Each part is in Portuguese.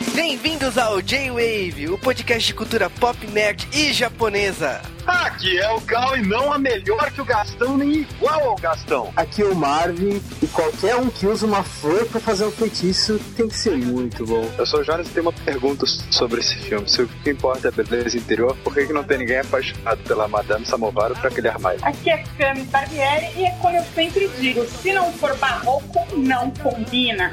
Bem-vindos ao J-Wave, o podcast de cultura pop, nerd e japonesa. Aqui é o Gal e não a melhor que o Gastão, nem igual ao Gastão. Aqui é o Marvin e qualquer um que usa uma flor pra fazer um feitiço tem que ser muito bom. Eu sou o Jonas e tenho uma pergunta sobre esse filme. Se o que importa é a beleza interior, por que, que não tem ninguém apaixonado pela Madame Samovar ou pra aquele armário? Aqui é Cami Barbieri e é como eu sempre digo, se não for barroco, não combina.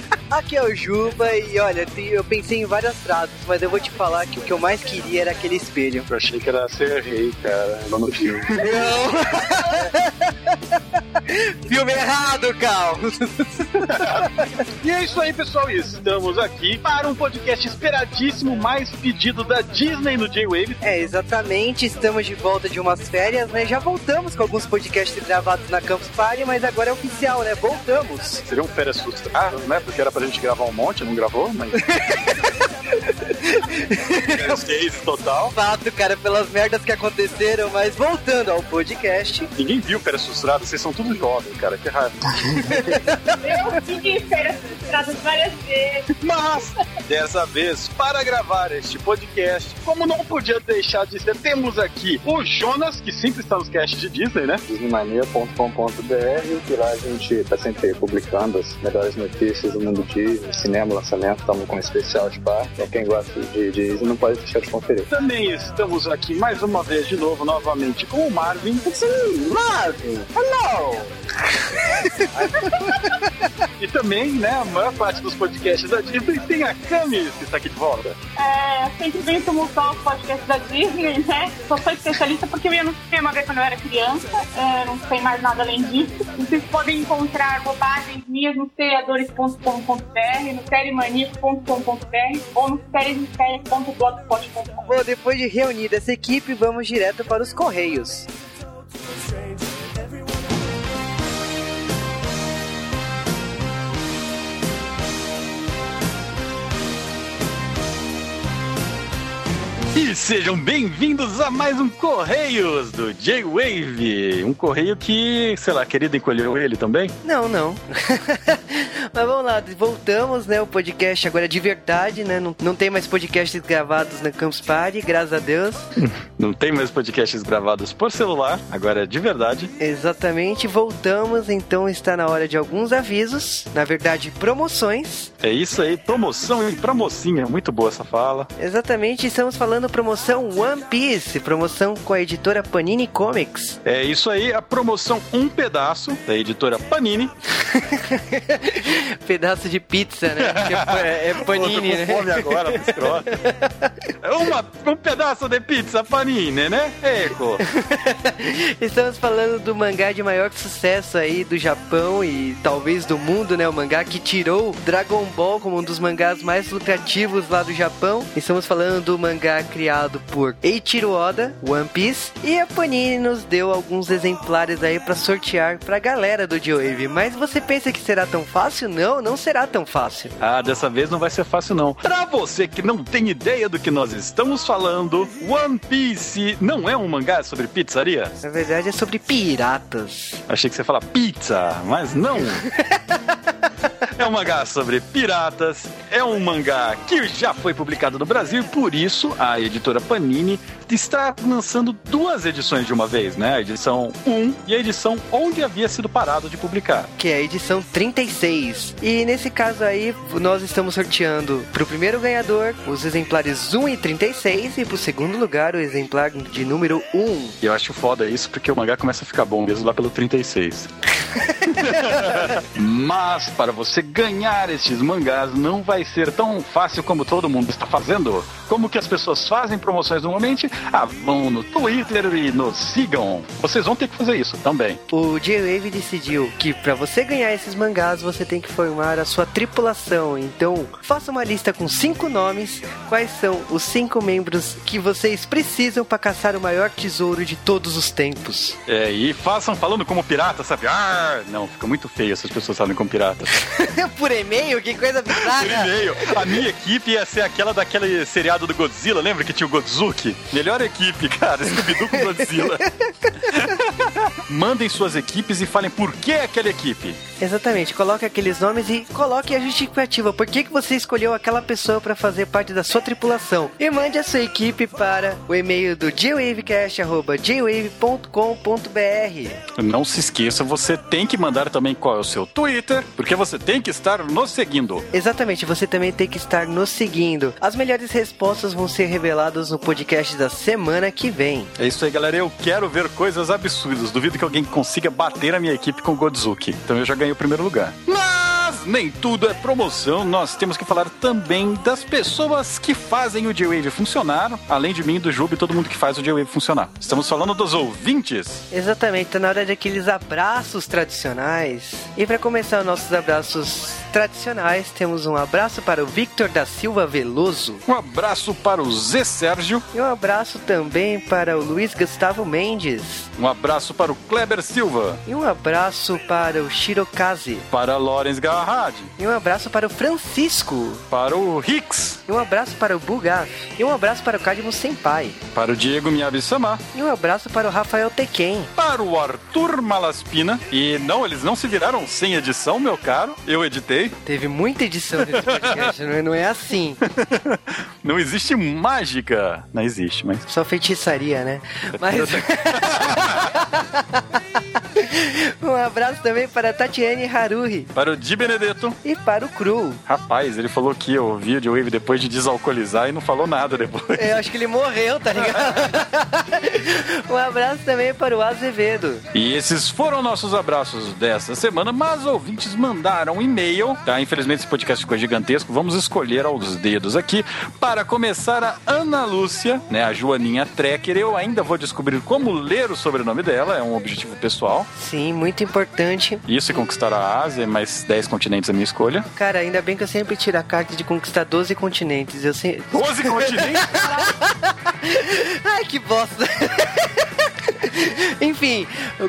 Aqui é o Juba e olha, eu pensei em várias frases, mas eu vou te falar que o que eu mais queria era aquele espelho. Eu achei que era ser rei, cara, não no filme. Filme errado, Cal! E é isso aí, pessoal. Estamos aqui para um podcast esperadíssimo, mais pedido da Disney no J-Wave. É, exatamente, estamos de volta de umas férias, né? Já voltamos com alguns podcasts gravados na Campus Party, mas agora é oficial, né? Voltamos! Seria um férias frustradas, né? Porque era pra gente gravar um monte, não gravou, mas. Esquece total. Fato, cara, pelas merdas que aconteceram, mas voltando ao podcast. Ninguém viu férias frustradas, vocês são tudo jovens, cara, que raiva. Eu fiquei em férias frustradas várias vezes. Mas, dessa vez, para gravar este podcast, como não podia deixar de ser, temos aqui o Jonas, que sempre está nos casts de Disney, né? disneymania.com.br que lá a gente tá sempre publicando as melhores notícias do mundo Disney, cinema, lançamento, estamos com um especial de par. Então quem gosta de Disney não pode deixar de conferir. Também estamos aqui mais uma vez, de novo, novamente, com o Marvin. Marvin, hello! E também, né, a maior parte dos podcasts da Disney tem a Cami, que está aqui de volta. É, sempre bem tumultuar os podcasts da Disney, né? Só sou especialista porque eu ia no cinema ver quando eu era criança. É, não sei mais nada além disso. Vocês podem encontrar bobagens minhas no seriadores.com.br, no seriemanias.com.br ou no seriesmisérias.blogspot.com. Bom, depois de reunida essa equipe, vamos direto para os Correios. E sejam bem-vindos a mais um Correios do J-Wave. Um correio que, sei lá, querido encolheu ele também. Não, não. Mas vamos lá, voltamos, né? O podcast agora é de verdade, né? Não, não tem mais podcasts gravados na Campus Party, graças a Deus. Não tem mais podcasts gravados por celular, agora é de verdade. Exatamente, voltamos, então está na hora de alguns avisos, na verdade, promoções. É isso aí, promoção e pra mocinha. Muito boa essa fala. Exatamente, estamos falando promoção One Piece, promoção com a editora Panini Comics. É isso aí, a promoção Um Pedaço, da editora Panini. Pedaço de pizza, né? É, é Panini, né? fome agora, escroto. Uma, um pedaço de pizza Panini, né? Eco. Estamos falando do mangá de maior sucesso aí do Japão e talvez do mundo, né? O mangá que tirou Dragon Ball como um dos mangás mais lucrativos lá do Japão. Estamos falando do mangá criado por Eiichiro Oda, One Piece, e a Panini nos deu alguns exemplares aí pra sortear pra galera do J-Wave. Mas você pensa que será tão fácil? Não, não será tão fácil. Ah, dessa vez não vai ser fácil não. Pra você que não tem ideia do que nós estamos falando, One Piece não é um mangá sobre pizzaria? Na verdade é sobre piratas. Achei que você ia falar pizza, mas não. É um mangá sobre piratas, é um mangá que já foi publicado no Brasil e por isso a editora Panini está lançando duas edições de uma vez, né? A edição 1 e a edição onde havia sido parado de publicar. que é a edição 36. E nesse caso aí, nós estamos sorteando pro primeiro ganhador os exemplares 1 e 36 e pro segundo lugar o exemplar de número 1. E eu acho foda isso porque o mangá começa a ficar bom mesmo lá pelo 36. Mas para você ganhar estes mangás não vai ser tão fácil como todo mundo está fazendo. Como que as pessoas fazem promoções normalmente? Ah, vão no Twitter e nos sigam. Vocês vão ter que fazer isso também. O J-Wave decidiu que para você ganhar esses mangás você tem que formar a sua tripulação. Então, faça uma lista com cinco nomes. Quais são os cinco membros que vocês precisam para caçar o maior tesouro de todos os tempos? É, e façam falando como pirata, sabe? Ah, não, fica muito feio essas pessoas falando como pirata. Por e-mail? Que coisa Por bizarra! e-mail. A minha equipe ia ser aquela daquele seriado do Godzilla, lembra que tinha o Godzuki? Melhor equipe, cara, Scooby-Doo com Godzilla. Mandem suas equipes e falem por que aquela equipe. Exatamente, coloque aqueles nomes e coloque a justificativa. Por que, que você escolheu aquela pessoa para fazer parte da sua tripulação? E mande a sua equipe para o e-mail do jwavecast.jwave.com.br. Não se esqueça, você tem que mandar também qual é o seu Twitter, porque você tem que estar nos seguindo. Exatamente, você também tem que estar nos seguindo. As melhores respostas vão ser reveladas no podcast da semana que vem. É isso aí, galera. Eu quero ver coisas absurdas. Duvido que alguém consiga bater a minha equipe com Godzuki. Então eu já ganhei o primeiro lugar. Mas nem tudo é promoção. Nós temos que falar também das pessoas que fazem o J-Wave funcionar, além de mim, do Jube e todo mundo que faz o J-Wave funcionar. Estamos falando dos ouvintes. Exatamente, tá na hora daqueles abraços tradicionais. E para começar nossos abraços tradicionais, temos um abraço para o Victor da Silva Veloso. Um abraço para o Zé Sérgio. E um abraço também para o Luiz Gustavo Mendes. Um abraço para o Kleber Silva. E um abraço para o Shirokaze. Para Lorenz E um abraço para o Francisco. Para o Hicks. E um abraço para o Bugaf. E um abraço para o Cadmo Senpai. Para o Diego Miyabi-sama. E um abraço para o Rafael Tequen. Para o Arthur Malaspina. E não, eles não se viraram sem edição, meu caro. Eu editei. Teve muita edição nesse podcast, não é, não é assim. Não existe mágica. Não existe, mas. Só feitiçaria, né? Mas. um abraço também para a Tatiane Haruhi Para o Di Benedetto. E para o Cru. Rapaz, ele falou que eu ouvi o Wave depois de desalcoolizar e não falou nada depois. Eu acho que ele morreu, tá ligado? um abraço também para o Azevedo. E esses foram nossos abraços dessa semana, mas ouvintes mandaram um e-mail, tá? Infelizmente esse podcast ficou gigantesco. Vamos escolher aos dedos aqui. Para começar, a Ana Lúcia, né? A Joaninha Trecker. Eu ainda vou descobrir como ler o sobrenome dela, é um objetivo pessoal. Sim, muito importante. Isso e conquistar a Ásia, mais 10 continentes é a minha escolha. Cara, ainda bem que eu sempre tiro a carta de conquistar 12 continentes. Eu sempre... 12 continentes? Ai, que bosta. Enfim,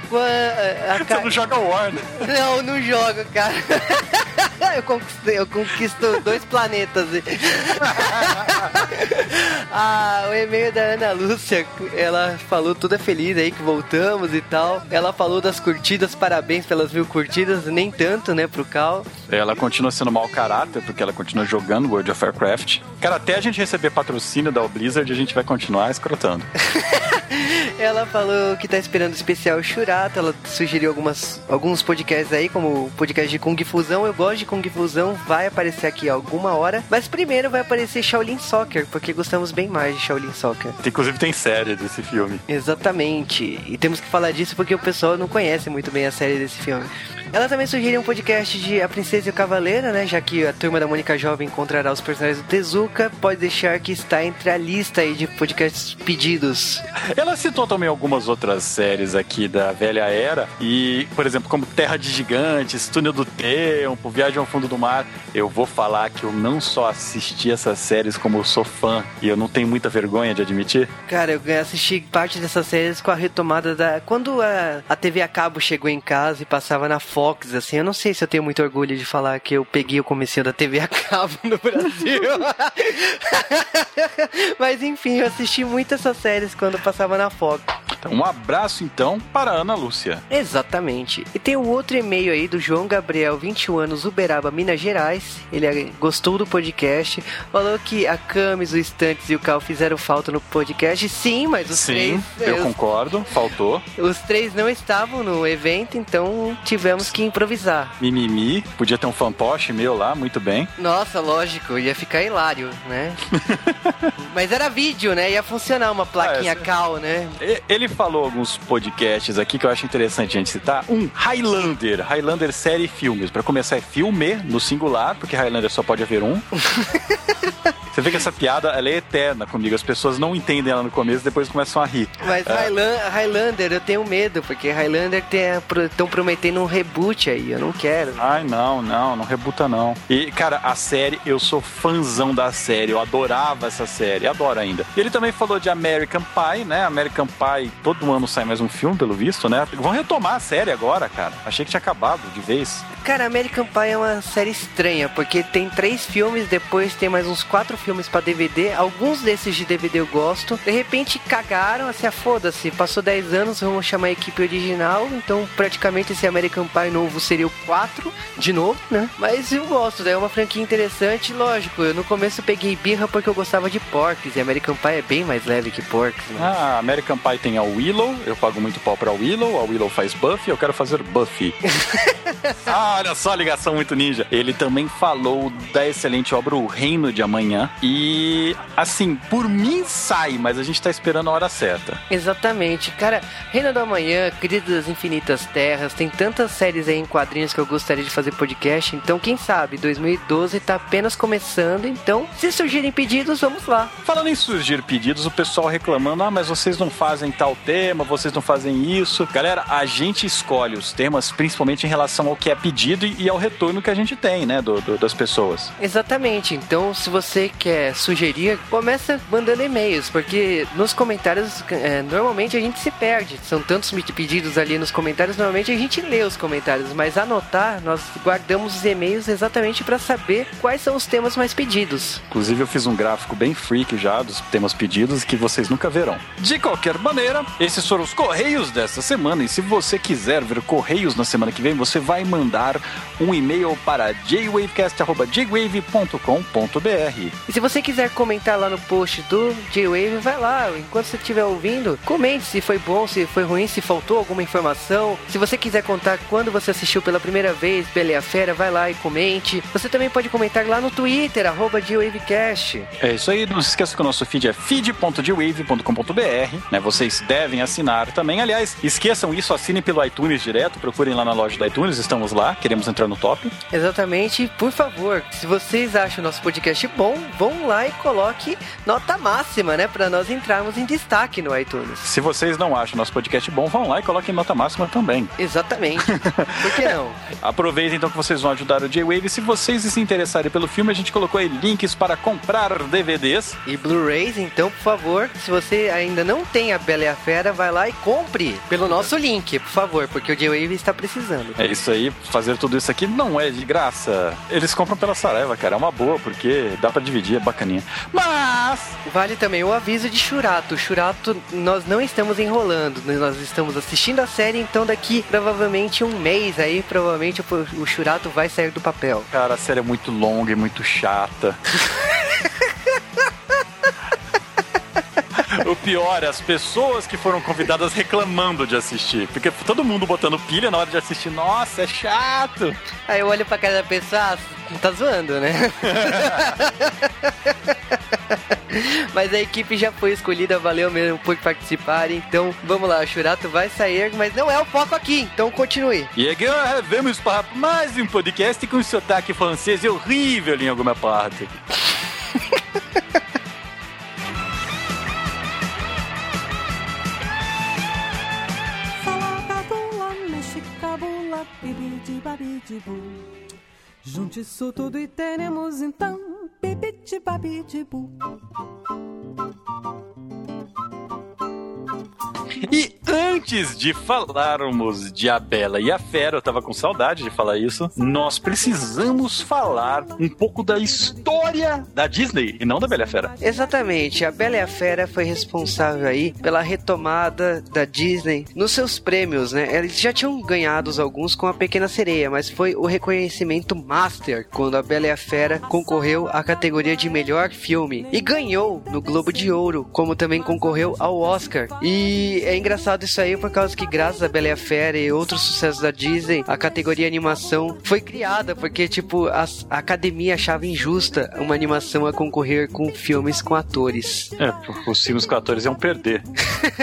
com a, a Você não joga War, né? Não, não jogo, cara. Eu eu conquisto dois planetas. ah, o e-mail da Ana Lúcia, ela falou toda feliz aí que voltamos e tal. Ela falou das curtidas, parabéns pelas mil curtidas, nem tanto, né, pro Cal. Ela continua sendo mau caráter, porque ela continua jogando World of Warcraft. Cara, até a gente receber patrocínio da Blizzard, a gente vai continuar escrotando. Ela falou que tá esperando o especial Churato. Ela sugeriu algumas, alguns podcasts aí, como o podcast de Kung Fusão. Eu gosto de Kung Fusão, vai aparecer aqui alguma hora. Mas primeiro vai aparecer Shaolin Soccer, porque gostamos bem mais de Shaolin Soccer. Inclusive tem série desse filme. Exatamente. E temos que falar disso porque o pessoal não conhece muito bem a série desse filme. Ela também sugeriu um podcast de A Princesa e o Cavaleiro, né? Já que a turma da Mônica Jovem encontrará os personagens do Tezuka, pode deixar que está entre a lista aí de podcasts pedidos. Ela citou também algumas outras séries aqui da velha era, e, por exemplo, como Terra de Gigantes, Túnel do Tempo, Viagem ao Fundo do Mar. Eu vou falar que eu não só assisti essas séries, como eu sou fã, e eu não tenho muita vergonha de admitir. Cara, eu assisti parte dessas séries com a retomada da. Quando a, a TV a cabo chegou em casa e passava na Fox, assim, eu não sei se eu tenho muito orgulho de falar que eu peguei o comecinho da TV a cabo no Brasil. Mas enfim, eu assisti muito essas séries quando passava na Fox. Então, um abraço então para a Ana Lúcia. Exatamente. E tem um outro e-mail aí do João Gabriel, 21 anos, Uberaba, Minas Gerais. Ele é- gostou do podcast, falou que a Camis, o Estantes e o Cal fizeram falta no podcast. Sim, mas os Sim, três. eu os- concordo, faltou. Os três não estavam no evento, então tivemos que improvisar. Mimimi, podia ter um fantoche meu lá, muito bem. Nossa, lógico, ia ficar hilário, né? Mas era vídeo, né? Ia funcionar uma plaquinha Ah, essa- cal, né? Ele falou alguns podcasts aqui que eu acho interessante a gente citar. Um, Highlander. Highlander série e filmes. Pra começar, é filme no singular, porque Highlander só pode haver um. Você vê que essa piada ela é eterna comigo. As pessoas não entendem ela no começo, depois começam a rir. Mas É. Highland- Highlander eu tenho medo, porque Highlander estão prometendo um reboot aí, eu não quero. Ai, não, não, não rebuta não. E, cara, a série, eu sou fãzão da série, eu adorava essa série, adoro ainda. Ele também falou de American Pie, né? American Pie, todo ano sai mais um filme, pelo visto, né? Vão retomar a série agora, cara. Achei que tinha acabado de vez. Cara, American Pie é uma série estranha, porque tem três filmes, depois tem mais uns quatro filmes pra DVD. Alguns desses de DVD eu gosto. De repente cagaram, assim, ah, foda-se. Passou 10 anos, vamos chamar a equipe original. Então, praticamente esse American Pie novo seria o 4 de novo, né? Mas eu gosto, daí é uma franquia interessante. Lógico, eu no começo peguei birra porque eu gostava de Porks. E American Pie é bem mais leve que Porks, né? Ah, American Pie tem a Willow. Eu pago muito pau pra Willow. A Willow faz Buffy. Eu quero fazer Buffy. ah, olha só a ligação muito ninja. Ele também falou da excelente obra O Reino de Amanhã. E, assim, por mim sai, mas a gente tá esperando a hora certa. Exatamente. Cara, Reino da Manhã, das Infinitas Terras, tem tantas séries aí em quadrinhos que eu gostaria de fazer podcast. Então, quem sabe, 2012 tá apenas começando. Então, se surgirem pedidos, vamos lá. Falando em surgir pedidos, o pessoal reclamando: ah, mas vocês não fazem tal tema, vocês não fazem isso. Galera, a gente escolhe os temas principalmente em relação ao que é pedido e ao retorno que a gente tem, né, do, do das pessoas. Exatamente. Então, se você quer sugerir, começa mandando e-mails, porque nos comentários, é, normalmente a gente se perde. São tantos pedidos ali nos comentários, normalmente a gente lê os comentários, mas anotar, nós guardamos os e-mails exatamente para saber quais são os temas mais pedidos. Inclusive, eu fiz um gráfico bem freak já dos temas pedidos que vocês nunca verão. De qualquer maneira, esses foram os correios desta semana. E se você quiser ver correios na semana que vem, você vai mandar um e-mail para jwavecast.jwave.com.br. E se você quiser comentar lá no post do J-Wave, vai lá. Enquanto você estiver ouvindo, comente se foi bom, se foi ruim, se faltou alguma informação. Se você quiser contar quando você assistiu pela primeira vez Bela e a Fera, vai lá e comente. Você também pode comentar lá no Twitter, arroba J-Wavecast. É isso aí, não se esqueça que o nosso feed é feed.jwave.com.br, né? Vocês devem assinar também. Aliás, esqueçam isso, assinem pelo iTunes direto, procurem lá na loja do iTunes, estamos lá, queremos entrar no top. Exatamente, por favor, se vocês acham o nosso podcast bom, vão lá e coloque nota máxima, né? Pra nós entrarmos em destaque no iTunes. Se vocês não acham nosso podcast bom, vão lá e coloquem nota máxima também. Exatamente. Por que não? Aproveitem então que vocês vão ajudar o J-Wave. Se vocês se interessarem pelo filme, a gente colocou aí links para comprar DVDs. E Blu-rays, então, por favor, se você ainda não tem a Bela e a Fera, vai lá e compre pelo nosso link, por favor, porque o J-Wave está precisando. É isso aí, fazer tudo isso aqui não é de graça. Eles compram pela Saraiva, cara, é uma boa, porque dá para dividir, é bacaninha. Mas Vale também o aviso de Churato. Churato, nós não estamos enrolando, né? nós estamos assistindo a série, então daqui provavelmente um mês aí, provavelmente o, Churato vai sair do papel. Cara, a série é muito longa e muito chata. O pior é as pessoas que foram convidadas reclamando de assistir. Porque todo mundo botando pilha na hora de assistir. Nossa, é chato. Aí eu olho pra cara da pessoa, ah, tá zoando, né? Mas a equipe já foi escolhida, valeu mesmo por participarem. Então vamos lá, o Churato vai sair, mas não é o foco aqui, então continue. E agora vamos para mais um podcast com sotaque francês horrível em alguma parte. Junte isso tudo e teremos então bibi, bibi, bibi, E antes de falarmos de A Bela e a Fera, eu tava com saudade de falar isso, nós precisamos falar um pouco da história da Disney e não da Bela e a Fera. Exatamente, a Bela e a Fera foi responsável aí pela retomada da Disney nos seus prêmios, né? Eles já tinham ganhado alguns com a Pequena Sereia, mas foi o reconhecimento master quando a Bela e a Fera concorreu à categoria de melhor filme e ganhou no Globo de Ouro, como também concorreu ao Oscar. E é engraçado isso aí por causa que graças a Bela e a Fera e outros sucessos da Disney, a categoria animação foi criada porque tipo a, a academia achava injusta uma animação a concorrer com filmes com atores. É, os filmes com atores iam perder.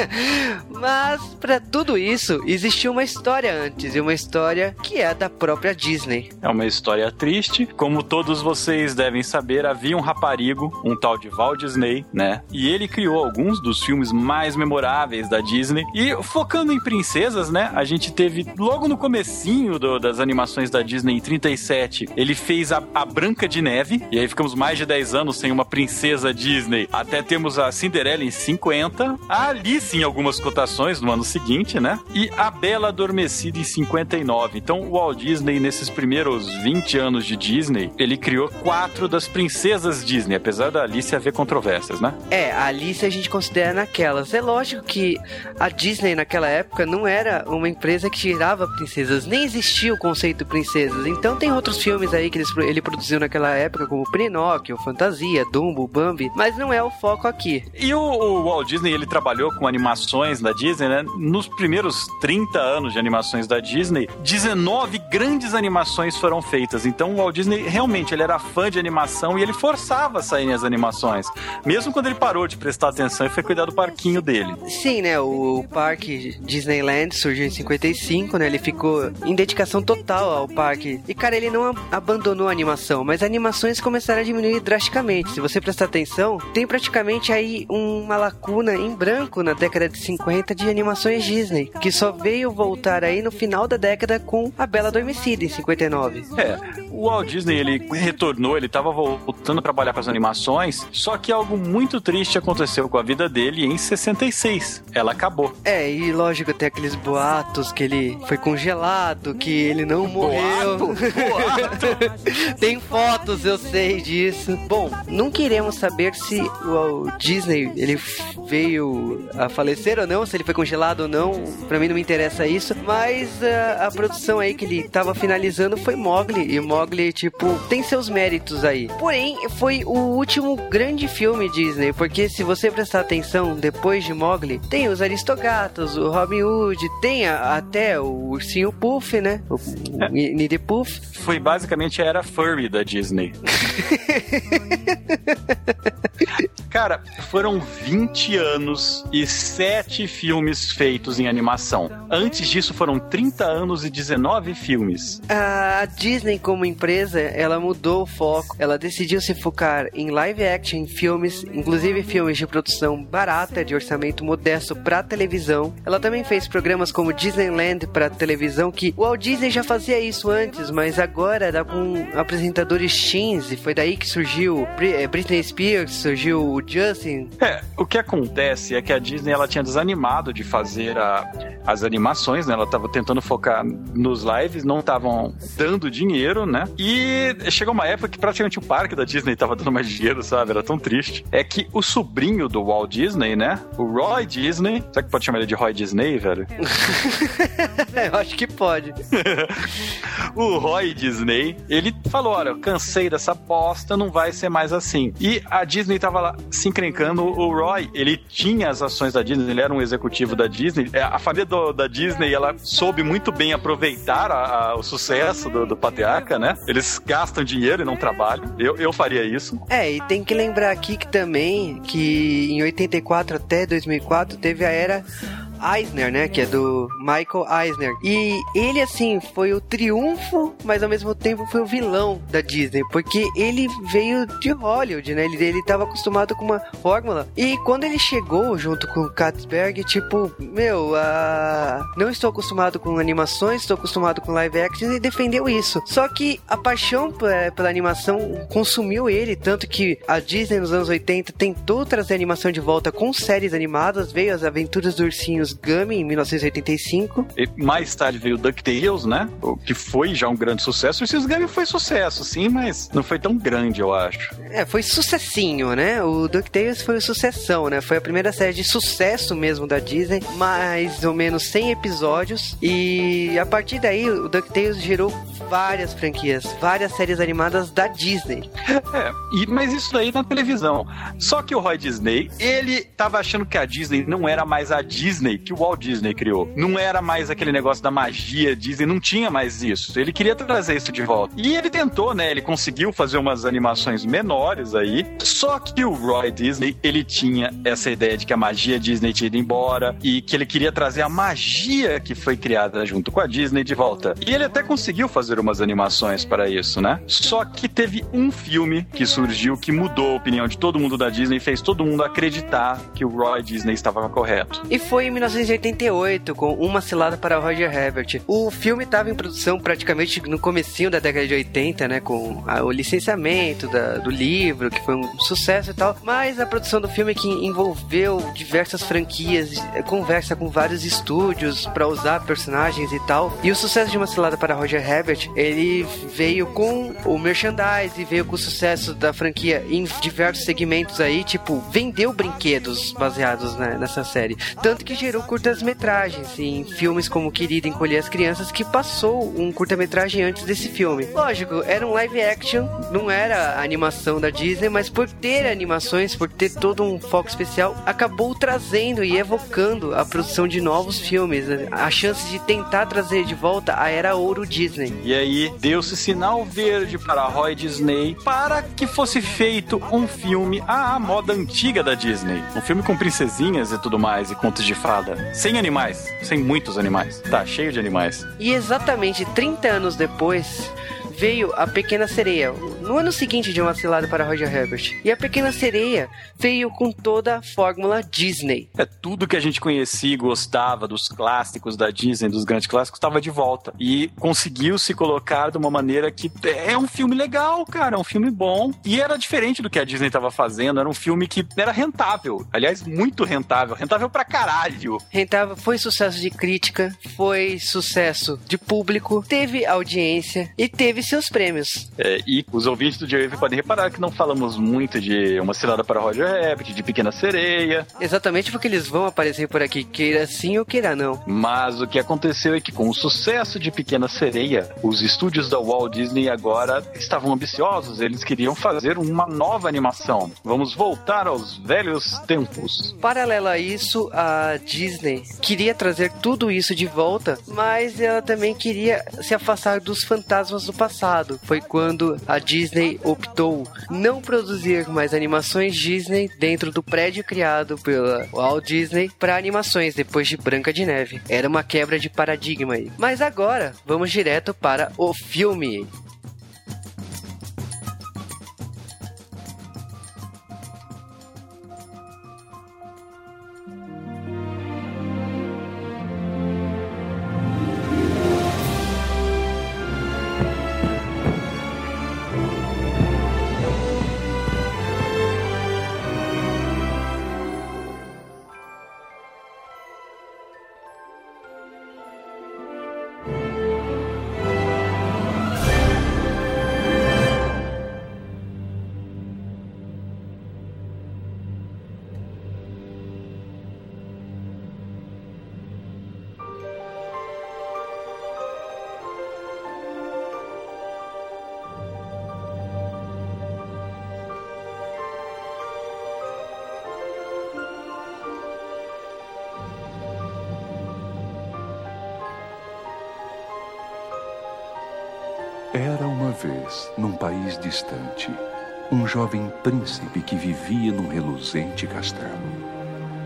Mas para tudo isso existiu uma história antes e uma história que é da própria Disney. É uma história triste. Como todos vocês devem saber, havia um raparigo, um tal de Walt Disney, né? E ele criou alguns dos filmes mais memoráveis da Disney Disney. E focando em princesas, né? A gente teve logo no comecinho do, das animações da Disney em 37, ele fez a, a Branca de Neve. E aí ficamos mais de 10 anos sem uma princesa Disney. Até temos a Cinderela em 50, a Alice em algumas cotações no ano seguinte, né? E a Bela Adormecida em 59. Então o Walt Disney nesses primeiros 20 anos de Disney, ele criou quatro das princesas Disney, apesar da Alice haver controvérsias, né? É, a Alice a gente considera naquelas. É lógico que a Disney naquela época não era uma empresa que tirava princesas, nem existia o conceito princesas. Então tem outros filmes aí que ele, ele produziu naquela época, como Pinóquio, Fantasia, Dumbo, Bambi, mas não é o foco aqui. E o, o Walt Disney, ele trabalhou com animações da Disney, né? Nos primeiros 30 anos de animações da Disney, 19 grandes animações foram feitas. Então o Walt Disney realmente ele era fã de animação e ele forçava a sair as animações. Mesmo quando ele parou de prestar atenção e foi cuidar do parquinho dele. Sim, né? O parque Disneyland surgiu em 55, né? Ele ficou em dedicação total ao parque. E, cara, ele não abandonou a animação, mas as animações começaram a diminuir drasticamente. Se você prestar atenção, tem praticamente aí uma lacuna em branco na década de 50 de animações Disney, que só veio voltar aí no final da década com A Bela Adormecida, em 59. É, o Walt Disney, ele retornou, ele tava voltando a trabalhar com as animações, só que algo muito triste aconteceu com a vida dele em 66. Ela acabou. É, e lógico, tem aqueles boatos que ele foi congelado, que ele não morreu. Boato, boato. tem fotos, eu sei disso. Bom, não queremos saber se o Disney ele veio a falecer ou não, se ele foi congelado ou não. Pra mim não me interessa isso. Mas a, a produção aí que ele tava finalizando foi Mogli. E Mogli, tipo, tem seus méritos aí. Porém, foi o último grande filme Disney. Porque se você prestar atenção, depois de Mogli, tem os Aristogatos, o Robin Hood, tem a, até o Ursinho Puff, né? O, o Nidhi Puff. Foi basicamente a era furry da Disney. Cara, foram 20 anos e 7 filmes feitos em animação. Antes disso foram 30 anos e 19 filmes. A Disney, como empresa, ela mudou o foco. Ela decidiu se focar em live action, filmes, inclusive filmes de produção barata, de orçamento modesto para televisão. Ela também fez programas como Disneyland para televisão, que o Walt Disney já fazia isso antes, mas agora era com apresentadores teens, e foi daí que surgiu Britney Spears, surgiu o Justin. É, o que acontece é que a Disney ela tinha desanimado de fazer a, as animações, né? Ela tava tentando focar nos lives, não estavam dando dinheiro, né? E chegou uma época que praticamente o parque da Disney tava dando mais dinheiro, sabe? Era tão triste. É que o sobrinho do Walt Disney, né? O Roy Disney. Será que pode chamar ele de Roy Disney, velho? Eu acho que pode. o Roy Disney, ele falou: olha, eu cansei dessa bosta, não vai ser mais assim. E a Disney tava lá se encrencando. O Roy, ele tinha as ações da Disney, ele era um executivo da Disney. É, a família do, da Disney, ela soube muito bem aproveitar a, a, o sucesso do, do patriarca, né? Eles gastam dinheiro e não trabalham. Eu, eu faria isso. É, e tem que lembrar aqui que também que em 84 até 2004 teve a era Eisner, né? Que é do Michael Eisner. E ele, assim, foi o triunfo, mas ao mesmo tempo foi o vilão da Disney, porque ele veio de Hollywood, né? Ele, ele tava acostumado com uma fórmula. E quando ele chegou junto com o Katzberg, tipo, meu, uh, não estou acostumado com animações, estou acostumado com live action e defendeu isso. Só que a paixão pela animação consumiu ele, tanto que a Disney nos anos 80 tentou trazer a animação de volta com séries animadas, veio as aventuras do ursinhos Gummy em 1985. E mais tarde veio DuckTales, né? O que foi já um grande sucesso. O Gummy foi sucesso, sim, mas não foi tão grande, eu acho. É, foi sucessinho, né? O DuckTales foi sucessão, né? Foi a primeira série de sucesso mesmo da Disney, mais ou menos 100 episódios. E a partir daí, o DuckTales gerou várias franquias, várias séries animadas da Disney. É, e, mas isso daí na televisão. Só que o Roy Disney, ele tava achando que a Disney não era mais a Disney que o Walt Disney criou. Não era mais aquele negócio da magia Disney, não tinha mais isso. Ele queria trazer isso de volta. E ele tentou, né? Ele conseguiu fazer umas animações menores aí. Só que o Roy Disney, ele tinha essa ideia de que a magia Disney tinha ido embora e que ele queria trazer a magia que foi criada junto com a Disney de volta. E ele até conseguiu fazer umas animações para isso, né? Só que teve um filme que surgiu que mudou a opinião de todo mundo da Disney e fez todo mundo acreditar que o Roy Disney estava correto. E foi em 1988, com Uma Cilada para Roger Herbert. O filme estava em produção praticamente no comecinho da década de 80, né, com a, o licenciamento da, do livro, que foi um sucesso e tal, mas a produção do filme que envolveu diversas franquias, eh, conversa com vários estúdios para usar personagens e tal. E o sucesso de Uma Cilada para Roger Herbert, ele veio com o merchandise, veio com o sucesso da franquia em diversos segmentos aí, tipo, vendeu brinquedos baseados né, nessa série. Tanto que gerou curtas-metragens em filmes como Querida Encolher as Crianças, que passou um curta-metragem antes desse filme. Lógico, era um live action, não era animação da Disney, mas por ter animações, por ter todo um foco especial, acabou trazendo e evocando a produção de novos filmes. Né? A chance de tentar trazer de volta a era ouro Disney. E aí deu-se sinal verde para Roy Disney para que fosse feito um filme à moda antiga da Disney. Um filme com princesinhas e tudo mais, e contos de fada. Sem animais, sem muitos animais. Tá cheio de animais. E exatamente 30 anos depois, veio A Pequena Sereia, no ano seguinte de Uma Cilada para Roger Herbert. E A Pequena Sereia veio com toda a fórmula Disney. É tudo que a gente conhecia e gostava dos clássicos da Disney, dos grandes clássicos, estava de volta. E conseguiu se colocar de uma maneira que é um filme legal, cara, é um filme bom. E era diferente do que a Disney estava fazendo, era um filme que era rentável. Aliás, muito rentável. Rentável pra caralho. Rentável, foi sucesso de crítica, foi sucesso de público, teve audiência e teve seus prêmios. É, e os ouvintes do J-Wave podem reparar que não falamos muito de Uma Cilada para Roger Rabbit, de Pequena Sereia. Exatamente porque eles vão aparecer por aqui, queira sim ou queira não. Mas o que aconteceu é que com o sucesso de Pequena Sereia, os estúdios da Walt Disney agora estavam ambiciosos, eles queriam fazer uma nova animação. Vamos voltar aos velhos tempos. Paralelo a isso, a Disney queria trazer tudo isso de volta, mas ela também queria se afastar dos fantasmas do passado passado foi quando a Disney optou não produzir mais animações Disney dentro do prédio criado pela Walt Disney para animações depois de Branca de Neve. Era uma quebra de paradigma aí. Mas agora vamos direto para o filme. Vez, num país distante, um jovem príncipe que vivia num reluzente castelo.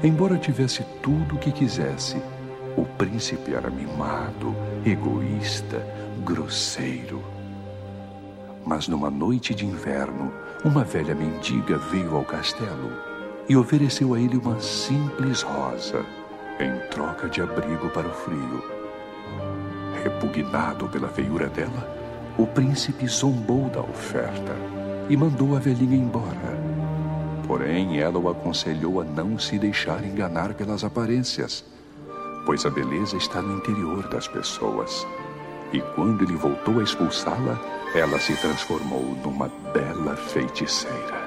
Embora tivesse tudo o que quisesse, o príncipe era mimado, egoísta, grosseiro. Mas numa noite de inverno, uma velha mendiga veio ao castelo e ofereceu a ele uma simples rosa em troca de abrigo para o frio. Repugnado pela feiura dela, o príncipe zombou da oferta e mandou a velhinha embora. Porém, ela o aconselhou a não se deixar enganar pelas aparências, pois a beleza está no interior das pessoas. E quando ele voltou a expulsá-la, ela se transformou numa bela feiticeira.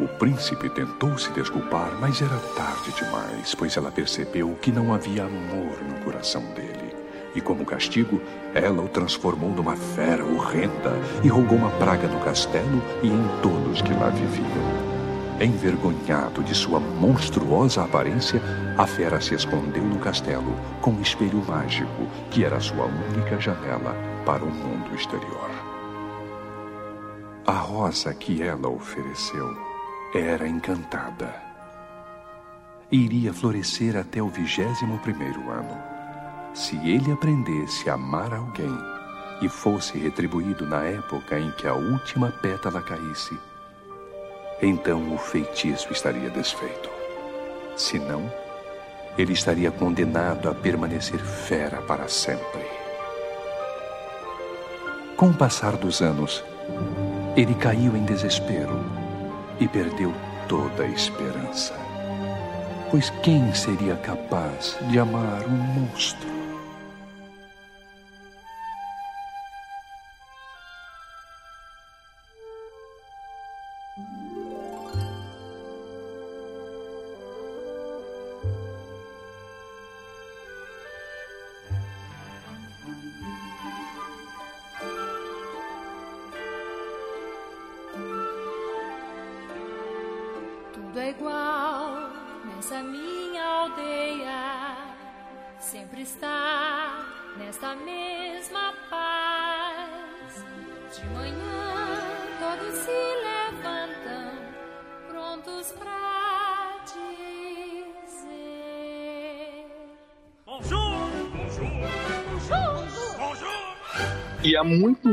O príncipe tentou se desculpar, mas era tarde demais, pois ela percebeu que não havia amor no coração dele e, como castigo, ela o transformou numa fera horrenda e rogou uma praga no castelo e em todos que lá viviam. Envergonhado de sua monstruosa aparência, a fera se escondeu no castelo com um espelho mágico, que era sua única janela para o mundo exterior. A rosa que ela ofereceu era encantada. Iria florescer até o vigésimo primeiro ano se ele aprendesse a amar alguém e fosse retribuído na época em que a última pétala caísse, então o feitiço estaria desfeito. Se não, ele estaria condenado a permanecer fera para sempre. Com o passar dos anos, ele caiu em desespero e perdeu toda a esperança. Pois quem seria capaz de amar um monstro? Muito,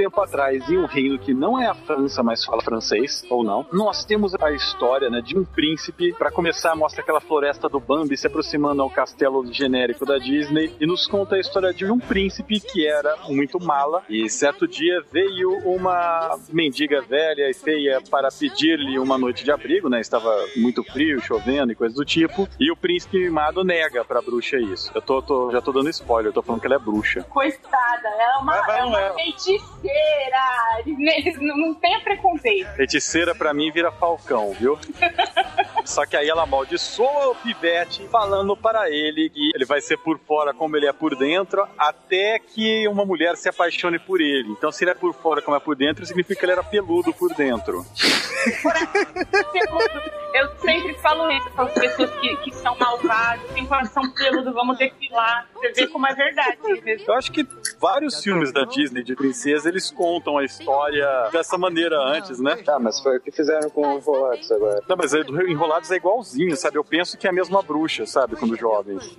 tempo atrás, em um reino que não é a França, mas fala francês, ou não, nós temos a história né, de um príncipe. Para começar, mostra aquela floresta do Bambi se aproximando ao castelo genérico da Disney e nos conta a história de um príncipe que era muito mala. E certo dia veio uma mendiga velha e feia para pedir-lhe uma noite de abrigo, né? Estava muito frio, chovendo e coisas do tipo. E o príncipe mimado nega pra bruxa isso. Eu tô, tô- já tô dando spoiler, eu tô falando que ela é bruxa. Coitada, ela é uma, é não uma é. Feiticeira. Eles, não, não tenha preconceito. Feiticeira pra mim vira falcão, viu? Só que aí ela amaldiçoa o pivete, falando para ele que ele vai ser por fora como ele é por dentro, até que uma mulher se apaixone por ele. Então, se ele é por fora como é por dentro, significa que ele era peludo por dentro. Eu sempre falo isso para as pessoas que, que são malvadas, têm coração peludo, vamos depilar. Você vê como é verdade. Eu acho que vários filmes da Disney de princesa eles contam a história dessa maneira antes, né? Tá, mas foi o que fizeram com o Enrolados agora. Não, mas é do Enrolados é igualzinho, sabe? Eu penso que é a mesma bruxa, sabe? Quando jovens.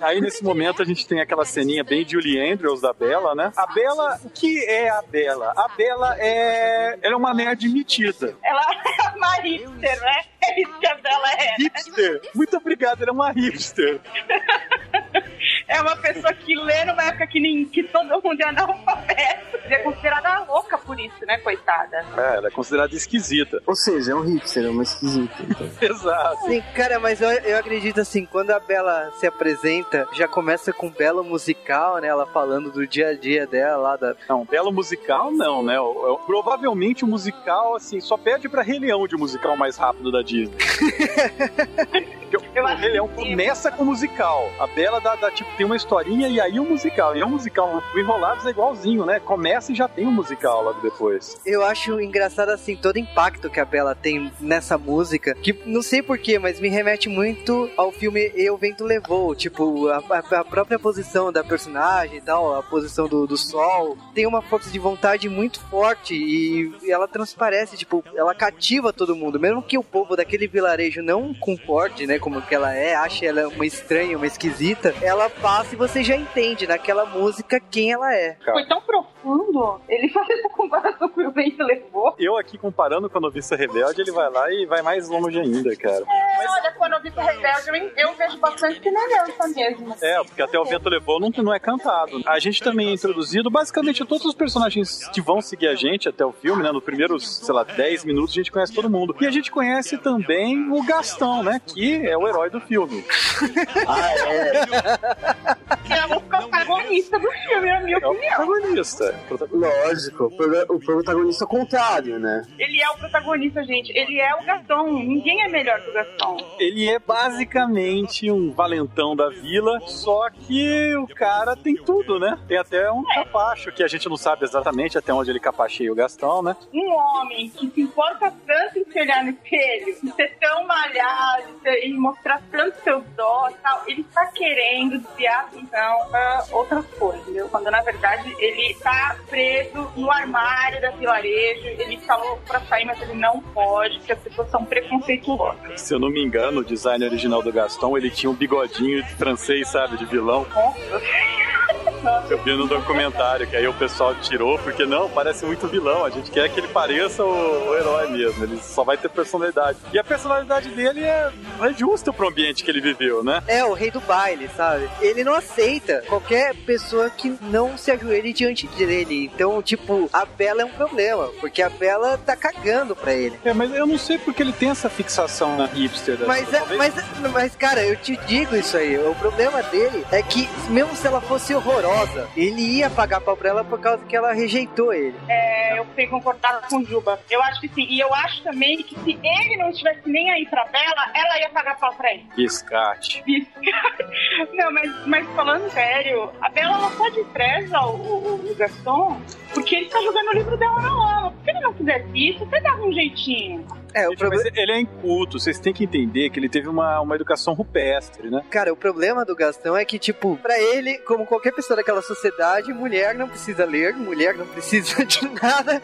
Aí nesse momento a gente tem aquela ceninha bem Julie Andrews da Bela, né? A Bela, o que é a Bela? A Bela é. Ela é uma nerd metida. Ela é uma hipster, né? É isso que a Bela é. Hipster! Muito obrigado, ela é uma hipster. É uma pessoa que lê numa época que, nem, que todo mundo é analfabeto. É considerada louca por isso, né, coitada? É, ela é considerada esquisita. Ou seja, é um hipster, é uma esquisita. Então. Exato. Sim, cara, mas eu, eu acredito assim, quando a Bela se apresenta, já começa com um belo musical, né? Ela falando do dia a dia dela lá da. Não, belo musical não, né? O- o- Provavelmente o musical, assim, só pede pra Rei Leão de musical mais rápido da Disney. O- Eu o acho Rei Leão começa com o musical. A Bela dá, dá, tipo, tem uma historinha e aí o musical. E é um musical. O Enrolados é igualzinho, né? Começa e já tem um musical logo depois. Eu acho engraçado assim, todo o impacto que a Bela tem nessa música, que não sei porquê, mas me remete muito ao filme Eu Vento Levou. Tipo, a, a- a própria posição da personagem e tal, a posição do, do sol, tem uma força de vontade muito forte e ela transparece, tipo, ela cativa todo mundo. Mesmo que o povo daquele vilarejo não concorde, né, como que ela é, ache ela uma estranha, uma esquisita, ela passa e você já entende naquela música quem ela é. Foi tão profundo. Ele faz essa comparação que o vento levou. Eu aqui comparando com a Noviça Rebelde, ele vai lá e vai mais longe ainda, cara. É, olha, quando eu vi o Rebelde, eu, eu vejo bastante semelhança mesmo. É, porque até o Vento Levou não, não é cantado. A gente também é introduzido basicamente a todos os personagens que vão seguir a gente até o filme, né? Nos primeiros, sei lá, 10 minutos a gente conhece todo mundo. E a gente conhece também o Gastão, né? Que é o herói do filme. Ah, é. Que é o protagonista do filme, na minha É o opinião. protagonista. Lógico, o o protagonista contrário, né? Ele é o protagonista, gente. Ele é o Gastão. Ninguém é melhor que o Gastão. Ele é basicamente um valentão da vila, só que o cara tem tudo, né? Tem até um capacho que a gente não sabe exatamente até onde ele capacheia o Gastão, né? Um homem que se importa tanto em se olhar no espelho, ser tão malhado, em mostrar tanto seu dó e tal, ele tá querendo desviar a atenção pra outras coisas, entendeu? Quando na verdade ele tá preso no armário da vilarejo, ele falou pra sair, mas ele não pode, porque as pessoas são preconceituosas. Se eu não me engano, o design original do Gastão, ele tinha um bigodinho de francês, sabe, de vilão. Nossa. Eu vi no documentário que aí o pessoal tirou, porque não, parece muito vilão. A gente quer que ele pareça o, o herói mesmo. Ele só vai ter personalidade. E a personalidade dele é, é justa pro ambiente que ele viveu, né? É, o rei do baile, sabe? Ele não aceita qualquer pessoa que não se ajoelhe diante dele. Então, tipo, a Bela é um problema, porque a Bela tá cagando pra ele. É, mas eu não sei porque ele tem essa fixação na hipster. dessa. Mas, é, mas, mas, cara, eu te digo isso aí. O problema dele é que, mesmo se ela fosse horrorosa, ele ia pagar pau pra ela por causa que ela rejeitou ele. É, eu fui concordar com o Juba. Eu acho que sim. E eu acho também que se ele não estivesse nem aí pra Bela, ela ia pagar pau pra ele. Biscate. Não, mas, mas falando sério, a Bela ela só despreza o, o, o Gaston porque ele tá jogando o livro dela na lama. Se ele não fizesse isso, você dava um jeitinho. É, o Gente, mas ele é inculto, vocês têm que entender que ele teve uma, uma educação rupestre, né? Cara, o problema do Gastão é que, tipo, pra ele, como qualquer pessoa daquela sociedade, mulher não precisa ler, mulher não precisa de nada.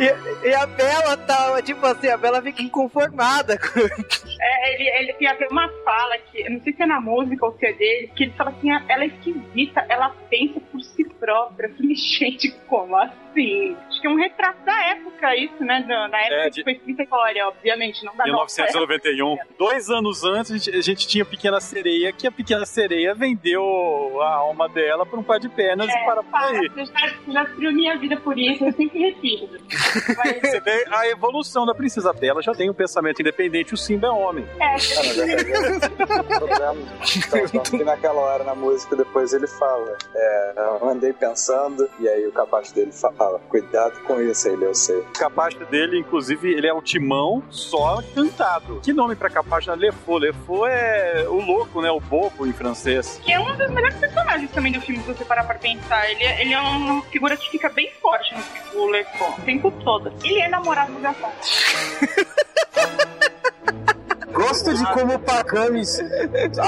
E, e a Bela tava, tipo assim, a Bela fica inconformada com É, ele, ele tem até uma fala que, eu não sei se é na música ou se é dele, que ele fala assim, "Ah, ela é esquisita, ela pensa por si própria. Eu falei, gente, como assim? Acho que é um retrato da época isso, né? Da, da época É, que de- foi escrita a história, obviamente, não da nossa época. 1991. Dois anos antes, a gente, a gente tinha Pequena Sereia, que a Pequena Sereia vendeu a alma dela por um par de pernas e para por aí. Eu já, já destruiu minha vida por isso, eu sempre repito. Você vê a evolução da Princesa Bela, já tem um pensamento independente, o Simba é homem. É. Então, que naquela hora na música depois ele fala, é, eu andei pensando, e aí o capacho dele fala, cuidado com isso aí, eu sei. O capacho dele, inclusive, ele é o timão só cantado. Que nome pra capacho? Lefou. Lefou é o louco, né? O bobo em francês. que é um dos melhores personagens também do filme, se você parar pra pensar. Ele é, ele é uma figura que fica bem forte no filme, o Lecon, o tempo todo. Ele é namorado do Gaston. Gosto de como o Pakamis